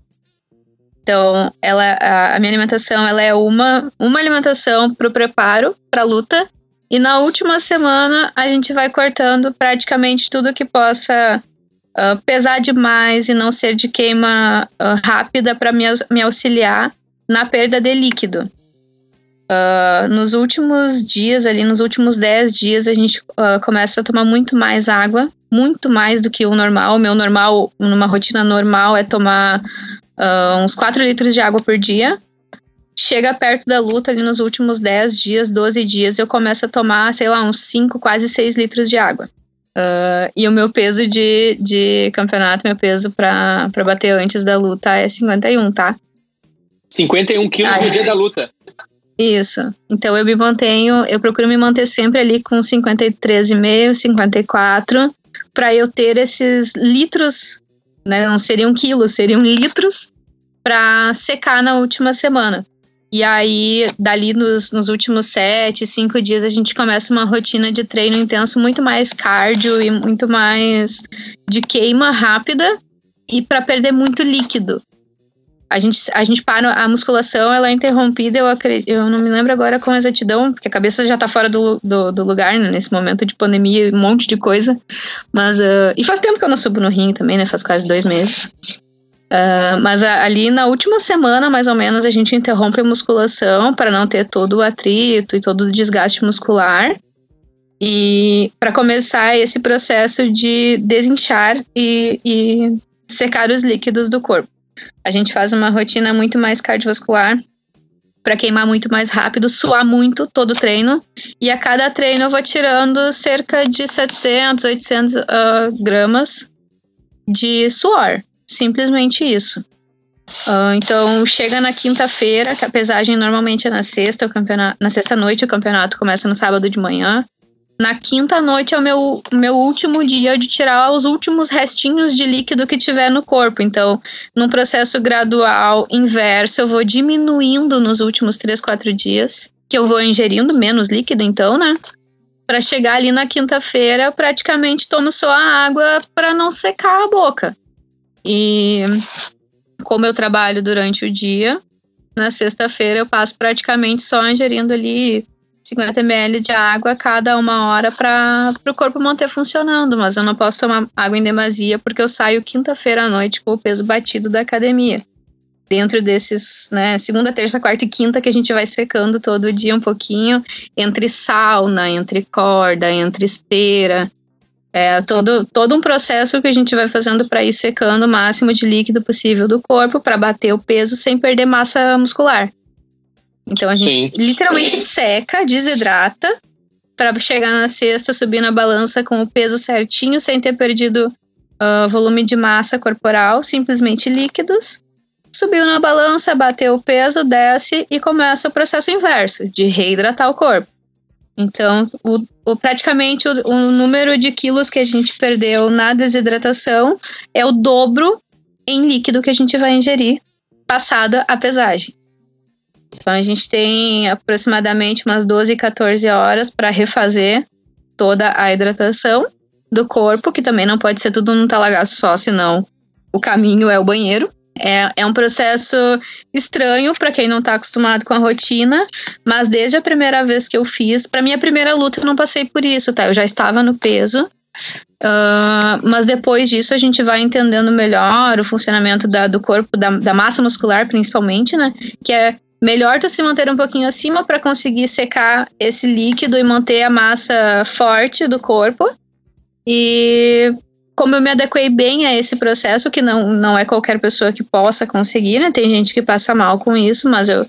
Então, ela, a, a minha alimentação ela é uma, uma alimentação para o preparo para a luta. E na última semana a gente vai cortando praticamente tudo que possa uh, pesar demais e não ser de queima uh, rápida para me, me auxiliar na perda de líquido. Uh, nos últimos dias, ali nos últimos 10 dias, a gente começa a tomar muito mais água, muito mais do que o normal. O meu normal, numa rotina normal, é tomar uns 4 litros de água por dia. Chega perto da luta, ali nos últimos 10 dias, 12 dias, eu começo a tomar, sei lá, uns 5, quase 6 litros de água. E o meu peso de, de campeonato, meu peso para bater antes da luta é 51, tá? 51 quilos no dia da luta. Isso. Então eu me mantenho, eu procuro me manter sempre ali com 53,5, 54, para eu ter esses litros, né? Não seriam quilos, seriam litros para secar na última semana. E aí, dali nos, nos últimos sete, cinco dias, a gente começa uma rotina de treino intenso muito mais cardio e muito mais de queima rápida e para perder muito líquido. A gente, a gente para, a musculação ela é interrompida, eu, acredito, eu não me lembro agora com exatidão, porque a cabeça já tá fora do, do, do lugar, né, nesse momento de pandemia, um monte de coisa, mas, uh, e faz tempo que eu não subo no ringue também, né, faz quase dois meses, uh, mas a, ali na última semana, mais ou menos, a gente interrompe a musculação para não ter todo o atrito e todo o desgaste muscular, e para começar esse processo de desinchar e, e secar os líquidos do corpo. A gente faz uma rotina muito mais cardiovascular para queimar muito mais rápido, suar muito todo o treino. E a cada treino eu vou tirando cerca de 700, 800 uh, gramas de suor. Simplesmente isso. Uh, então, chega na quinta-feira, que a pesagem normalmente é na sexta, o campeonato, na sexta-noite, o campeonato começa no sábado de manhã. Na quinta noite é o meu, meu último dia de tirar os últimos restinhos de líquido que tiver no corpo. Então, num processo gradual inverso, eu vou diminuindo nos últimos três, quatro dias, que eu vou ingerindo menos líquido, então, né? Para chegar ali na quinta-feira, eu praticamente tomo só a água para não secar a boca. E como eu trabalho durante o dia, na sexta-feira eu passo praticamente só ingerindo ali 50 ml de água a cada uma hora para o corpo manter funcionando, mas eu não posso tomar água em demasia porque eu saio quinta-feira à noite com o peso batido da academia. Dentro desses, né, segunda, terça, quarta e quinta que a gente vai secando todo dia um pouquinho, entre sauna, entre corda, entre esteira, é todo, todo um processo que a gente vai fazendo para ir secando o máximo de líquido possível do corpo para bater o peso sem perder massa muscular. Então a gente Sim. literalmente seca, desidrata, para chegar na cesta, subir na balança com o peso certinho, sem ter perdido uh, volume de massa corporal, simplesmente líquidos. Subiu na balança, bateu o peso, desce e começa o processo inverso, de reidratar o corpo. Então, o, o praticamente o, o, número de quilos que a gente perdeu na desidratação é o dobro em líquido que a gente vai ingerir passada a pesagem. Então a gente tem aproximadamente umas 12, 14 horas para refazer toda a hidratação do corpo, que também não pode ser tudo num talagaço só, senão o caminho é o banheiro. É, é um processo estranho para quem não está acostumado com a rotina, mas desde a primeira vez que eu fiz, para minha primeira luta eu não passei por isso, tá? Eu já estava no peso, Uh, mas depois disso a gente vai entendendo melhor o funcionamento da, do corpo, da, da, massa muscular principalmente, né? Que é melhor tu se manter um pouquinho acima para conseguir secar esse líquido e manter a massa forte do corpo. E como eu me adequei bem a esse processo, que não, não é qualquer pessoa que possa conseguir, né? Tem gente que passa mal com isso, mas eu.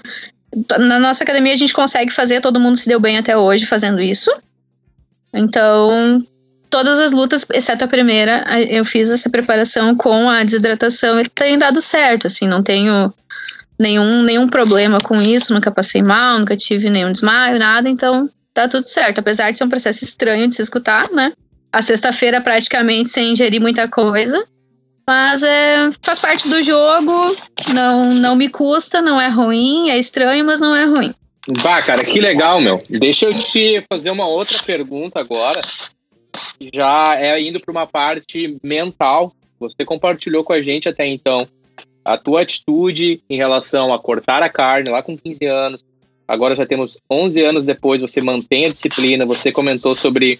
Na nossa academia a gente consegue fazer, todo mundo se deu bem até hoje fazendo isso. Então, todas as lutas, exceto a primeira, eu fiz essa preparação com a desidratação e tem dado certo, assim, não tenho nenhum, nenhum problema com isso, nunca passei mal, nunca tive nenhum desmaio, nada, então tá tudo certo. Apesar de ser um processo estranho de se escutar, né? A sexta-feira praticamente sem ingerir muita coisa. Mas é, faz parte do jogo, não, não me custa, não é ruim, é estranho, mas não é ruim. Bah, cara, que legal, meu. Deixa eu te fazer uma outra pergunta agora. Já é indo para uma parte mental. Você compartilhou com a gente até então a tua atitude em relação a cortar a carne lá com 15 anos. Agora já temos 11 anos depois, você mantém a disciplina, você comentou sobre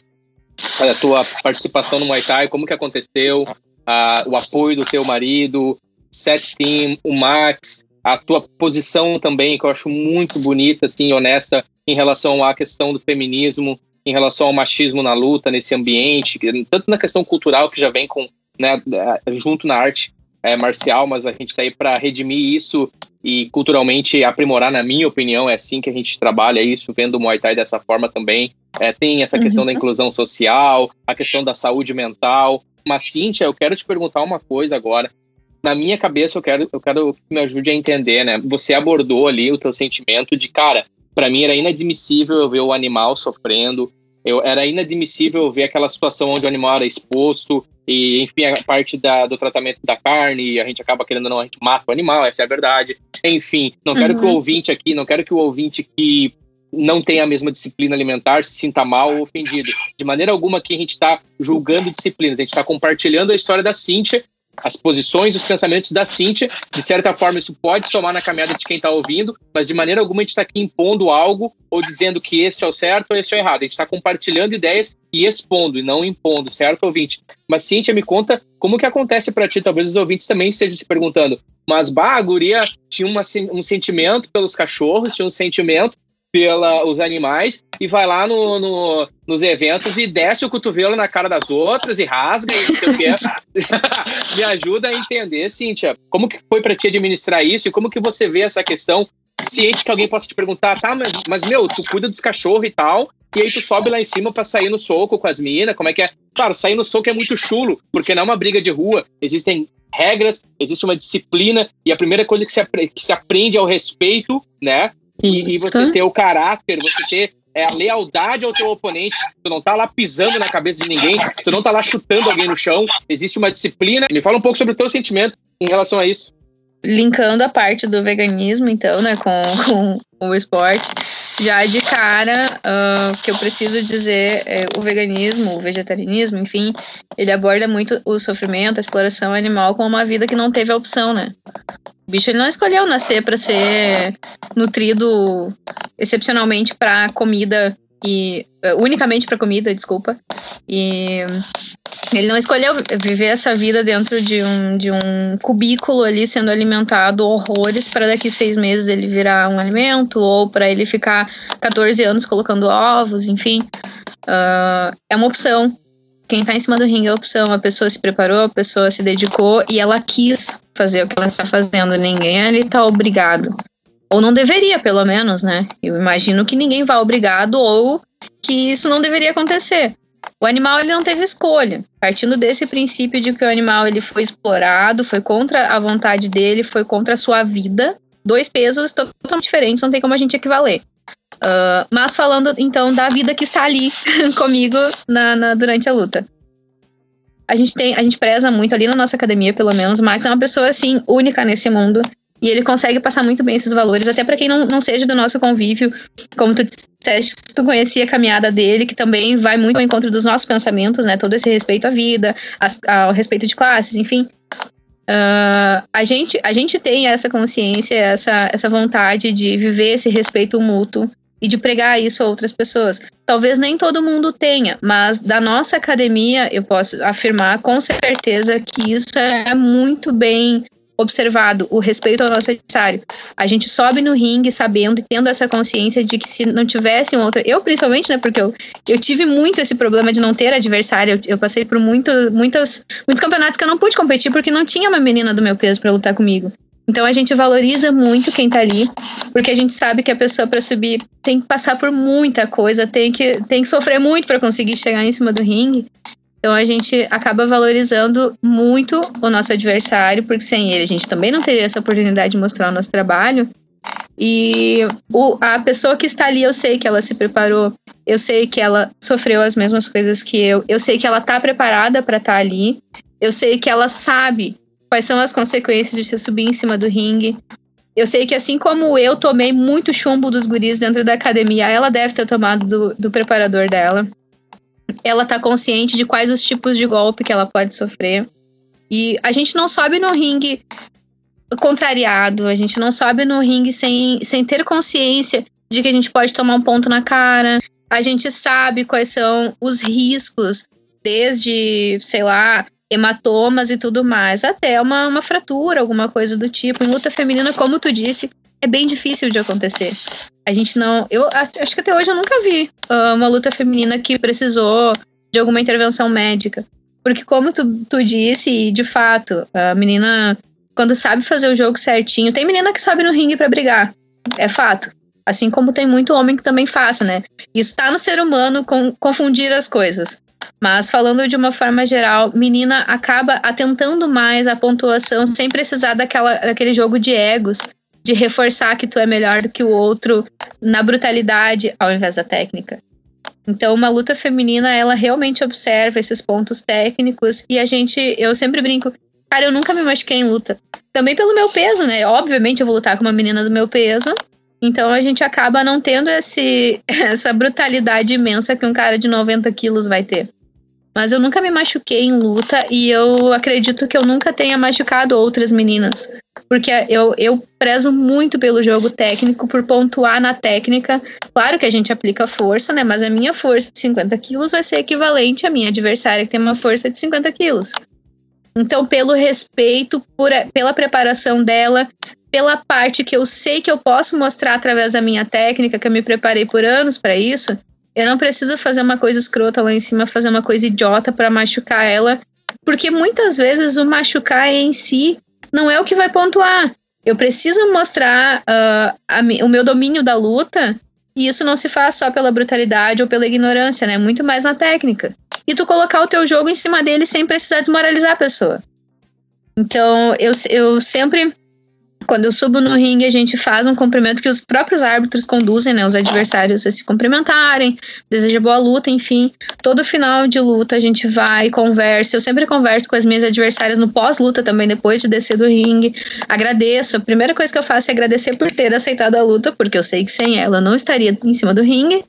a tua participação no Muay Thai, como que aconteceu, a, o apoio do teu marido, Set Team, o Max, a tua posição também, que eu acho muito bonita, assim, honesta, em relação à questão do feminismo, em relação ao machismo na luta, nesse ambiente, tanto na questão cultural que já vem com, né, junto na arte é, marcial, mas a gente está aí para redimir isso e culturalmente aprimorar, na minha opinião, é assim que a gente trabalha isso, vendo o Muay Thai dessa forma também. É, tem essa questão uhum. da inclusão social, a questão da saúde mental. Mas, Cíntia, eu quero te perguntar uma coisa agora. Na minha cabeça, eu quero, eu quero que me ajude a entender, né? Você abordou ali o teu sentimento de, cara, para mim era inadmissível eu ver o animal sofrendo, eu, era inadmissível ver aquela situação onde o animal era exposto e, enfim, a parte da, do tratamento da carne, a gente acaba querendo não, a gente mata o animal, essa é a verdade. Enfim, não uhum. quero que o uhum. ouvinte aqui, não quero que o ouvinte que não tem a mesma disciplina alimentar se sinta mal ou ofendido. De maneira alguma aqui a gente está julgando disciplinas, a gente está compartilhando a história da Cíntia as posições, os pensamentos da Cíntia. De certa forma, isso pode somar na caminhada de quem está ouvindo, mas de maneira alguma a gente está aqui impondo algo ou dizendo que este é o certo ou este é o errado. A gente está compartilhando ideias e expondo, e não impondo, certo, ouvinte? Mas, Cíntia, me conta como que acontece para ti. Talvez os ouvintes também estejam se perguntando. Mas, bah, a guria tinha uma, um sentimento pelos cachorros, tinha um sentimento pelos animais e vai lá no, no, nos eventos e desce o cotovelo na cara das outras e rasga e não sei o que. Me ajuda a entender, Cíntia, como que foi para ti administrar isso e como que você vê essa questão ciente que alguém possa te perguntar, tá, mas, mas meu, tu cuida dos cachorros e tal, e aí tu sobe lá em cima para sair no soco com as minas, como é que é? Claro, sair no soco é muito chulo, porque não é uma briga de rua, existem regras, existe uma disciplina, e a primeira coisa que se, que se aprende é o respeito, né? E, e, você ter o caráter, você ter é, a lealdade ao teu oponente. Tu não tá lá pisando na cabeça de ninguém, tu não tá lá chutando alguém no chão. Existe uma disciplina. Me fala um pouco sobre o teu sentimento em relação a isso. Linkando a parte do veganismo, então, né, com, com, com o esporte, já de cara, uh, que eu preciso dizer, é, o veganismo, o vegetarianismo, enfim, ele aborda muito o sofrimento, a exploração animal como uma vida que não teve a opção, né? O bicho ele não escolheu nascer para ser nutrido excepcionalmente para comida e uh, unicamente para comida, desculpa. E ele não escolheu viver essa vida dentro de um, de um cubículo ali sendo alimentado horrores para daqui seis meses ele virar um alimento ou para ele ficar 14 anos colocando ovos, enfim. Uh, é uma opção. Quem está em cima do ringue é a opção. A pessoa se preparou, a pessoa se dedicou e ela quis fazer o que ela está fazendo. Ninguém ali está obrigado. Ou não deveria, pelo menos, né? Eu imagino que ninguém vá obrigado ou que isso não deveria acontecer. O animal ele não teve escolha. Partindo desse princípio de que o animal ele foi explorado, foi contra a vontade dele, foi contra a sua vida. Dois pesos totalmente diferentes, não tem como a gente equivaler. Uh, mas falando então da vida que está ali comigo na, na, durante a luta a gente tem, a gente preza muito ali na nossa academia, pelo menos. O Max é uma pessoa assim única nesse mundo. E ele consegue passar muito bem esses valores, até para quem não, não seja do nosso convívio, como tu disseste, tu conhecia a caminhada dele, que também vai muito ao encontro dos nossos pensamentos, né? Todo esse respeito à vida, ao respeito de classes, enfim. Uh, a, gente, a gente tem essa consciência, essa, essa vontade de viver esse respeito mútuo e de pregar isso a outras pessoas. Talvez nem todo mundo tenha, mas da nossa academia eu posso afirmar com certeza que isso é muito bem observado, o respeito ao nosso adversário. A gente sobe no ringue sabendo e tendo essa consciência de que se não tivesse um outro. Eu, principalmente, né? Porque eu, eu tive muito esse problema de não ter adversário. Eu, eu passei por muito, muitas, muitos campeonatos que eu não pude competir porque não tinha uma menina do meu peso para lutar comigo. Então a gente valoriza muito quem tá ali, porque a gente sabe que a pessoa para subir tem que passar por muita coisa, tem que, tem que sofrer muito para conseguir chegar em cima do ringue. Então a gente acaba valorizando muito o nosso adversário, porque sem ele a gente também não teria essa oportunidade de mostrar o nosso trabalho. E o, a pessoa que está ali, eu sei que ela se preparou, eu sei que ela sofreu as mesmas coisas que eu, eu sei que ela está preparada para estar tá ali, eu sei que ela sabe quais são as consequências de você subir em cima do ringue. Eu sei que assim como eu tomei muito chumbo dos guris dentro da academia, ela deve ter tomado do, do preparador dela. Ela tá consciente de quais os tipos de golpe que ela pode sofrer. E a gente não sobe no ringue contrariado, a gente não sobe no ringue sem, sem ter consciência de que a gente pode tomar um ponto na cara. A gente sabe quais são os riscos, desde, sei lá, hematomas e tudo mais, até uma, uma fratura, alguma coisa do tipo. Em luta feminina, como tu disse, é bem difícil de acontecer. A gente não. Eu acho que até hoje eu nunca vi uh, uma luta feminina que precisou de alguma intervenção médica. Porque, como tu, tu disse, de fato, a menina, quando sabe fazer o jogo certinho, tem menina que sobe no ringue para brigar. É fato. Assim como tem muito homem que também faça, né? Isso tá no ser humano com, confundir as coisas. Mas falando de uma forma geral, menina acaba atentando mais à pontuação sem precisar daquela, daquele jogo de egos, de reforçar que tu é melhor do que o outro na brutalidade ao invés da técnica. Então, uma luta feminina, ela realmente observa esses pontos técnicos e a gente, eu sempre brinco, cara, eu nunca me machuquei em luta. Também pelo meu peso, né? Obviamente eu vou lutar com uma menina do meu peso, então a gente acaba não tendo esse, essa brutalidade imensa que um cara de 90 quilos vai ter. Mas eu nunca me machuquei em luta e eu acredito que eu nunca tenha machucado outras meninas. Porque eu, eu prezo muito pelo jogo técnico, por pontuar na técnica. Claro que a gente aplica força, né? Mas a minha força de 50 quilos vai ser equivalente à minha adversária, que tem uma força de 50 quilos. Então, pelo respeito, por, pela preparação dela, pela parte que eu sei que eu posso mostrar através da minha técnica, que eu me preparei por anos para isso, eu não preciso fazer uma coisa escrota lá em cima, fazer uma coisa idiota para machucar ela, porque muitas vezes o machucar em si não é o que vai pontuar. Eu preciso mostrar uh, a, o meu domínio da luta, e isso não se faz só pela brutalidade ou pela ignorância, né? Muito mais na técnica. E tu colocar o teu jogo em cima dele sem precisar desmoralizar a pessoa. Então, eu, eu sempre quando eu subo no ringue, a gente faz um cumprimento que os próprios árbitros conduzem, né? Os adversários a se cumprimentarem, deseja boa luta, enfim. Todo final de luta a gente vai, conversa. Eu sempre converso com as minhas adversárias no pós-luta também, depois de descer do ringue. Agradeço. A primeira coisa que eu faço é agradecer por ter aceitado a luta, porque eu sei que sem ela eu não estaria em cima do ringue.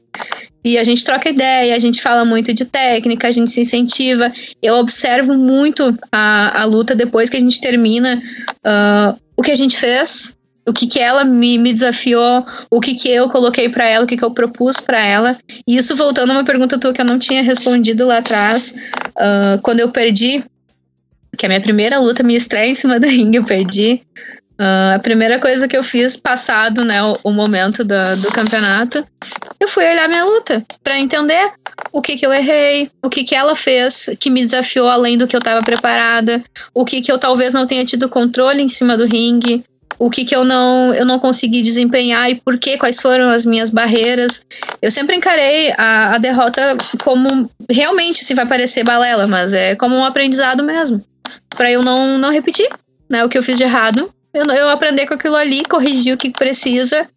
E a gente troca ideia, a gente fala muito de técnica, a gente se incentiva. Eu observo muito a, a luta depois que a gente termina. Uh, o que a gente fez, o que, que ela me, me desafiou, o que, que eu coloquei para ela, o que, que eu propus para ela. E isso voltando a uma pergunta tua que eu não tinha respondido lá atrás, uh, quando eu perdi, que a minha primeira luta, minha estreia em cima do ringue, eu perdi. Uh, a primeira coisa que eu fiz, passado né, o, o momento do, do, campeonato, eu fui olhar minha luta para entender o que, que eu errei, o que, que ela fez que me desafiou além do que eu estava preparada, o que, que eu talvez não tenha tido controle em cima do ringue, o que, que eu não eu não consegui desempenhar e por quê, quais foram as minhas barreiras. Eu sempre encarei a, a derrota como realmente se vai parecer balela, mas é como um aprendizado mesmo, para eu não, não repetir né, o que eu fiz de errado eu, eu aprender com aquilo ali, corrigir o que precisa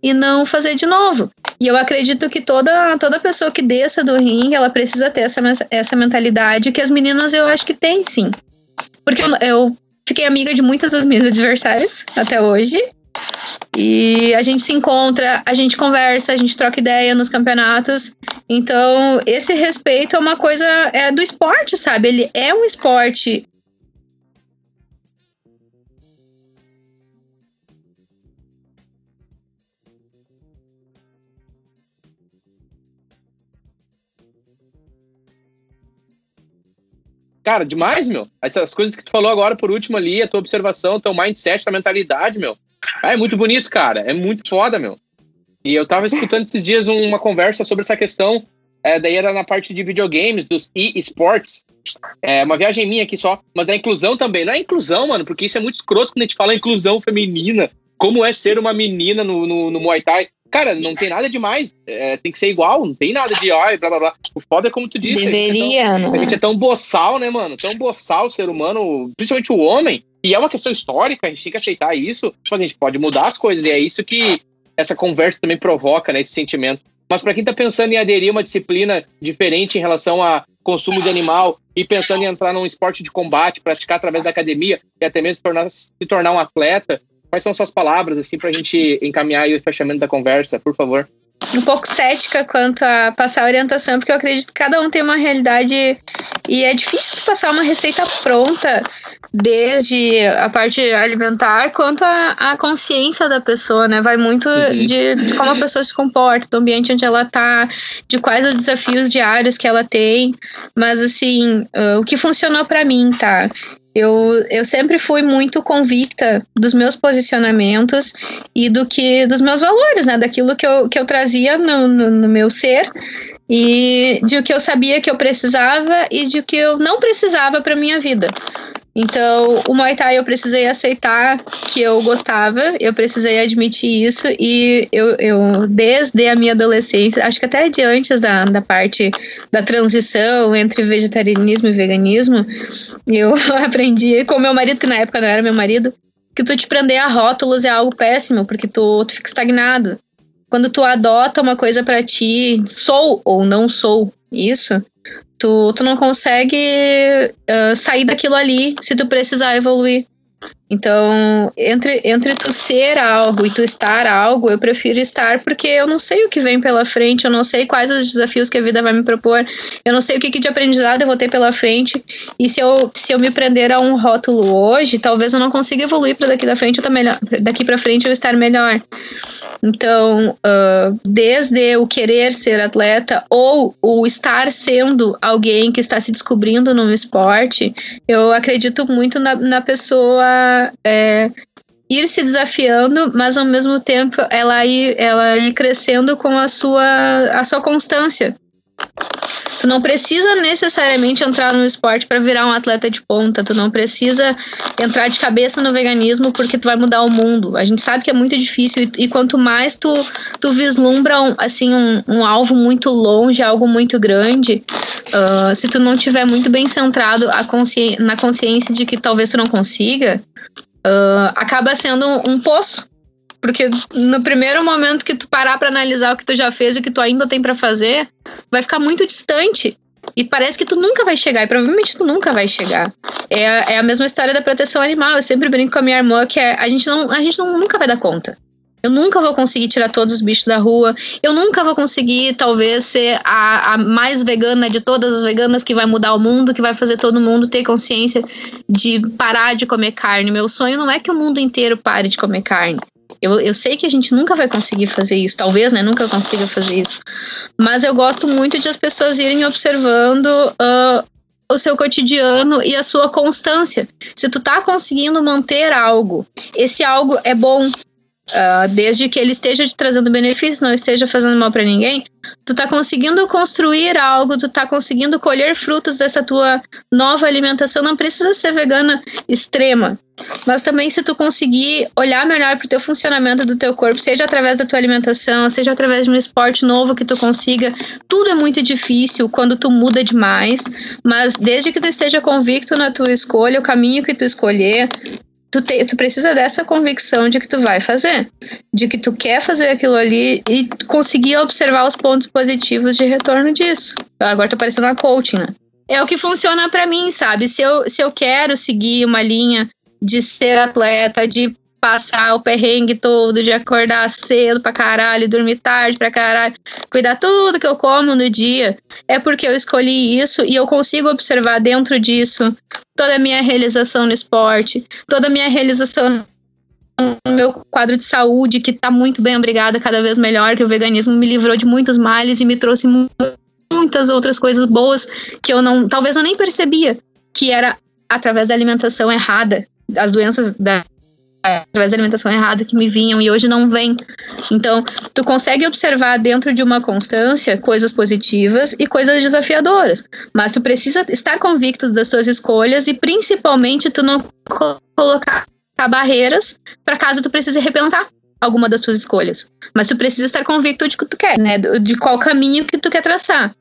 e não fazer de novo. E eu acredito que toda, toda pessoa que desça do ringue, ela precisa ter essa, essa mentalidade que as meninas eu acho que têm, sim. Porque eu, eu fiquei amiga de muitas das minhas adversárias até hoje. E a gente se encontra, a gente conversa, a gente troca ideia nos campeonatos. Então, esse respeito é uma coisa é do esporte, sabe? Ele é um esporte Cara, demais, meu. Essas coisas que tu falou agora por último ali, a tua observação, teu mindset, tua mentalidade, meu. Ah, é muito bonito, cara. É muito foda, meu. E eu tava escutando esses dias uma conversa sobre essa questão. É, daí era na parte de videogames, dos e-sports. É uma viagem minha aqui só, mas da inclusão também. Não é inclusão, mano, porque isso é muito escroto quando a gente fala inclusão feminina. Como é ser uma menina no, no, no Muay Thai? Cara, não tem nada demais. É, tem que ser igual, não tem nada de ai, blá blá blá. O foda é como tu disse. Deveria, a gente, é tão, a gente é tão boçal, né, mano? Tão boçal o ser humano, principalmente o homem. E é uma questão histórica, a gente tem que aceitar isso. Tipo, a gente pode mudar as coisas, e é isso que essa conversa também provoca, né, esse sentimento. Mas para quem tá pensando em aderir a uma disciplina diferente em relação a consumo de animal e pensando em entrar num esporte de combate, praticar através da academia e até mesmo tornar, se tornar um atleta, Quais são suas palavras, assim, para a gente encaminhar o fechamento da conversa, por favor? um pouco cética quanto a passar orientação, porque eu acredito que cada um tem uma realidade e é difícil passar uma receita pronta, desde a parte alimentar quanto a, a consciência da pessoa, né? Vai muito uhum. de, de, como a pessoa se comporta, do ambiente onde ela tá, de quais os desafios diários que ela tem. Mas assim, uh, o que funcionou para mim, tá? Eu, eu sempre fui muito convicta dos meus posicionamentos e do que dos meus valores, né? Daquilo que eu, que eu trazia no, no, no meu ser e de o que eu sabia que eu precisava e de o que eu não precisava para minha vida. Então, o Muay Thai eu precisei aceitar que eu gostava, eu precisei admitir isso e eu, eu desde a minha adolescência, acho que até de antes da, da parte da transição entre vegetarianismo e veganismo, eu aprendi com meu marido, que na época não era meu marido, que tu te prender a rótulos é algo péssimo, porque tu, tu fica estagnado. Quando tu adota uma coisa para ti, sou ou não sou isso, Tu, tu não consegue uh, sair daquilo ali se tu precisar evoluir. Então, entre, entre tu ser algo e tu estar algo, eu prefiro estar porque eu não sei o que vem pela frente, eu não sei quais os desafios que a vida vai me propor, eu não sei o que, que de aprendizado eu vou ter pela frente. E se eu, se eu me prender a um rótulo hoje, talvez eu não consiga evoluir para daqui da frente, eu tá melhor, daqui para frente eu estar melhor. Então, uh, desde o querer ser atleta ou o estar sendo alguém que está se descobrindo no esporte, eu acredito muito na, na pessoa é, ir se desafiando, mas ao mesmo tempo ela ir, ela ir crescendo com a sua, a sua constância. Tu não precisa necessariamente entrar no esporte para virar um atleta de ponta. Tu não precisa entrar de cabeça no veganismo porque tu vai mudar o mundo. A gente sabe que é muito difícil e, e quanto mais tu, tu vislumbra um, assim um, um, alvo muito longe, algo muito grande, uh, se tu não tiver muito bem centrado consci na consciência de que talvez tu não consiga, uh, acaba sendo um, um poço porque no primeiro momento que tu parar para analisar o que tu já fez e o que tu ainda tem para fazer, vai ficar muito distante. E parece que tu nunca vai chegar, e provavelmente tu nunca vai chegar. É, é a mesma história da proteção animal. Eu sempre brinco com a minha irmã que é, a gente, não, a gente não, nunca vai dar conta. Eu nunca vou conseguir tirar todos os bichos da rua. Eu nunca vou conseguir, talvez, ser a, a, mais vegana de todas as veganas que vai mudar o mundo, que vai fazer todo mundo ter consciência de parar de comer carne. Meu sonho não é que o mundo inteiro pare de comer carne. Eu, eu sei que a gente nunca vai conseguir fazer isso, talvez, né? Nunca consiga fazer isso. Mas eu gosto muito de as pessoas irem observando uh, o seu cotidiano e a sua constância. Se tu tá conseguindo manter algo, esse algo é bom, Uh, desde que ele esteja te trazendo benefício, não esteja fazendo mal para ninguém, tu tá conseguindo construir algo, tu tá conseguindo colher frutos dessa tua nova alimentação. Não precisa ser vegana extrema, mas também se tu conseguir olhar melhor pro teu funcionamento do teu corpo, seja através da tua alimentação, seja através de um esporte novo que tu consiga, tudo é muito difícil quando tu muda demais, mas desde que tu esteja convicto na tua escolha, o caminho que tu escolher, tu, te, tu precisa dessa convicção de que tu vai fazer, de que tu quer fazer aquilo ali e conseguir observar os pontos positivos de retorno disso. Agora tô parecendo uma coaching, né? É o que funciona para mim, sabe? Se eu, se eu quero seguir uma linha de ser atleta, de passar o perrengue todo, de acordar cedo pra caralho, dormir tarde pra caralho, cuidar tudo que eu como no dia, é porque eu escolhi isso e eu consigo observar dentro disso toda a minha realização no esporte, toda a minha realização no meu quadro de saúde, que tá muito bem, obrigada, cada vez melhor, que o veganismo me livrou de muitos males e me trouxe muitas outras coisas boas que eu não, talvez eu nem percebia que era através da alimentação errada, as doenças da através da alimentação errada que me vinham e hoje não vem. Então, tu consegue observar dentro de uma constância coisas positivas e coisas desafiadoras, mas tu precisa estar convicto das tuas escolhas e principalmente tu não colocar barreiras para caso tu precise repensar alguma das tuas escolhas. Mas tu precisa estar convicto de que tu quer, né? De qual caminho que tu quer traçar.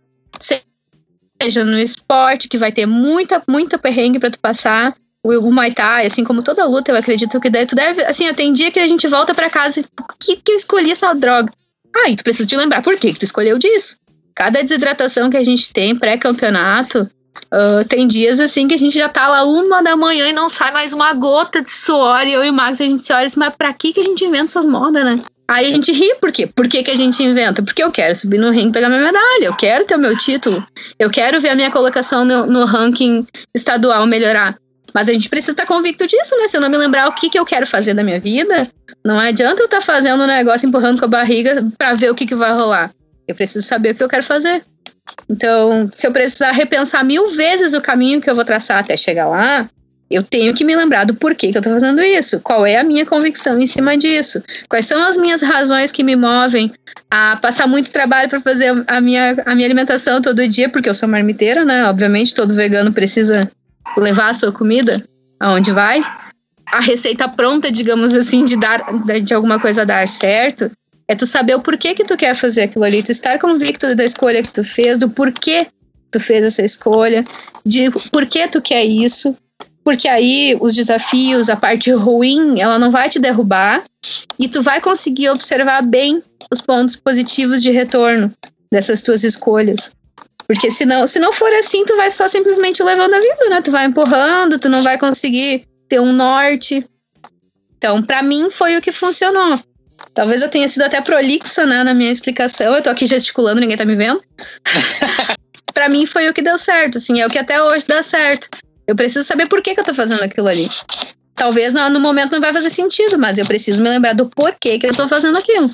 Seja no esporte, que vai ter muita, muita perrengue para tu passar, o, Muay Thai, assim como toda luta, eu acredito que deve, tu deve, assim, tem dia que a gente volta para casa e por que, que eu escolhi essa droga? Ah, e tu precisa te lembrar por que, que tu escolheu disso. Cada desidratação que a gente tem pré-campeonato, uh, tem dias assim que a gente já tá lá uma da manhã e não sai mais uma gota de suor. E eu e o Max a gente se olha assim, mas pra que, que a gente inventa essas modas, né? Aí a gente ri, por quê? Por que, que a gente inventa? Porque eu quero subir no ringue e pegar minha medalha, eu quero ter o meu título, eu quero ver a minha colocação no, no ranking estadual melhorar. Mas a gente precisa estar convicto disso, né? Se eu não me lembrar o que, que eu quero fazer da minha vida, não adianta eu estar fazendo um negócio empurrando com a barriga para ver o que, que vai rolar. Eu preciso saber o que eu quero fazer. Então, se eu precisar repensar mil vezes o caminho que eu vou traçar até chegar lá, eu tenho que me lembrar do porquê que eu estou fazendo isso, qual é a minha convicção em cima disso, quais são as minhas razões que me movem a passar muito trabalho para fazer a minha, a minha alimentação todo dia, porque eu sou marmiteira, né? Obviamente, todo vegano precisa levar a sua comida aonde vai. A receita pronta, digamos assim, de dar de alguma coisa dar certo, é tu saber o porquê que tu quer fazer aquilo ali, tu estar convicto da escolha que tu fez, do porquê tu fez essa escolha, de por que tu quer isso, porque aí os desafios, a parte ruim, ela não vai te derrubar e tu vai conseguir observar bem os pontos positivos de retorno dessas tuas escolhas. Porque se não, se não for assim, tu vai só simplesmente levando a vida, né? Tu vai empurrando, tu não vai conseguir ter um norte. Então, para mim foi o que funcionou. Talvez eu tenha sido até prolixa, né, na minha explicação. Eu tô aqui gesticulando, ninguém tá me vendo. para mim foi o que deu certo, assim, é o que até hoje dá certo. Eu preciso saber por que, que eu tô fazendo aquilo ali. Talvez no, no momento não vai fazer sentido, mas eu preciso me lembrar do porquê que eu tô fazendo aquilo.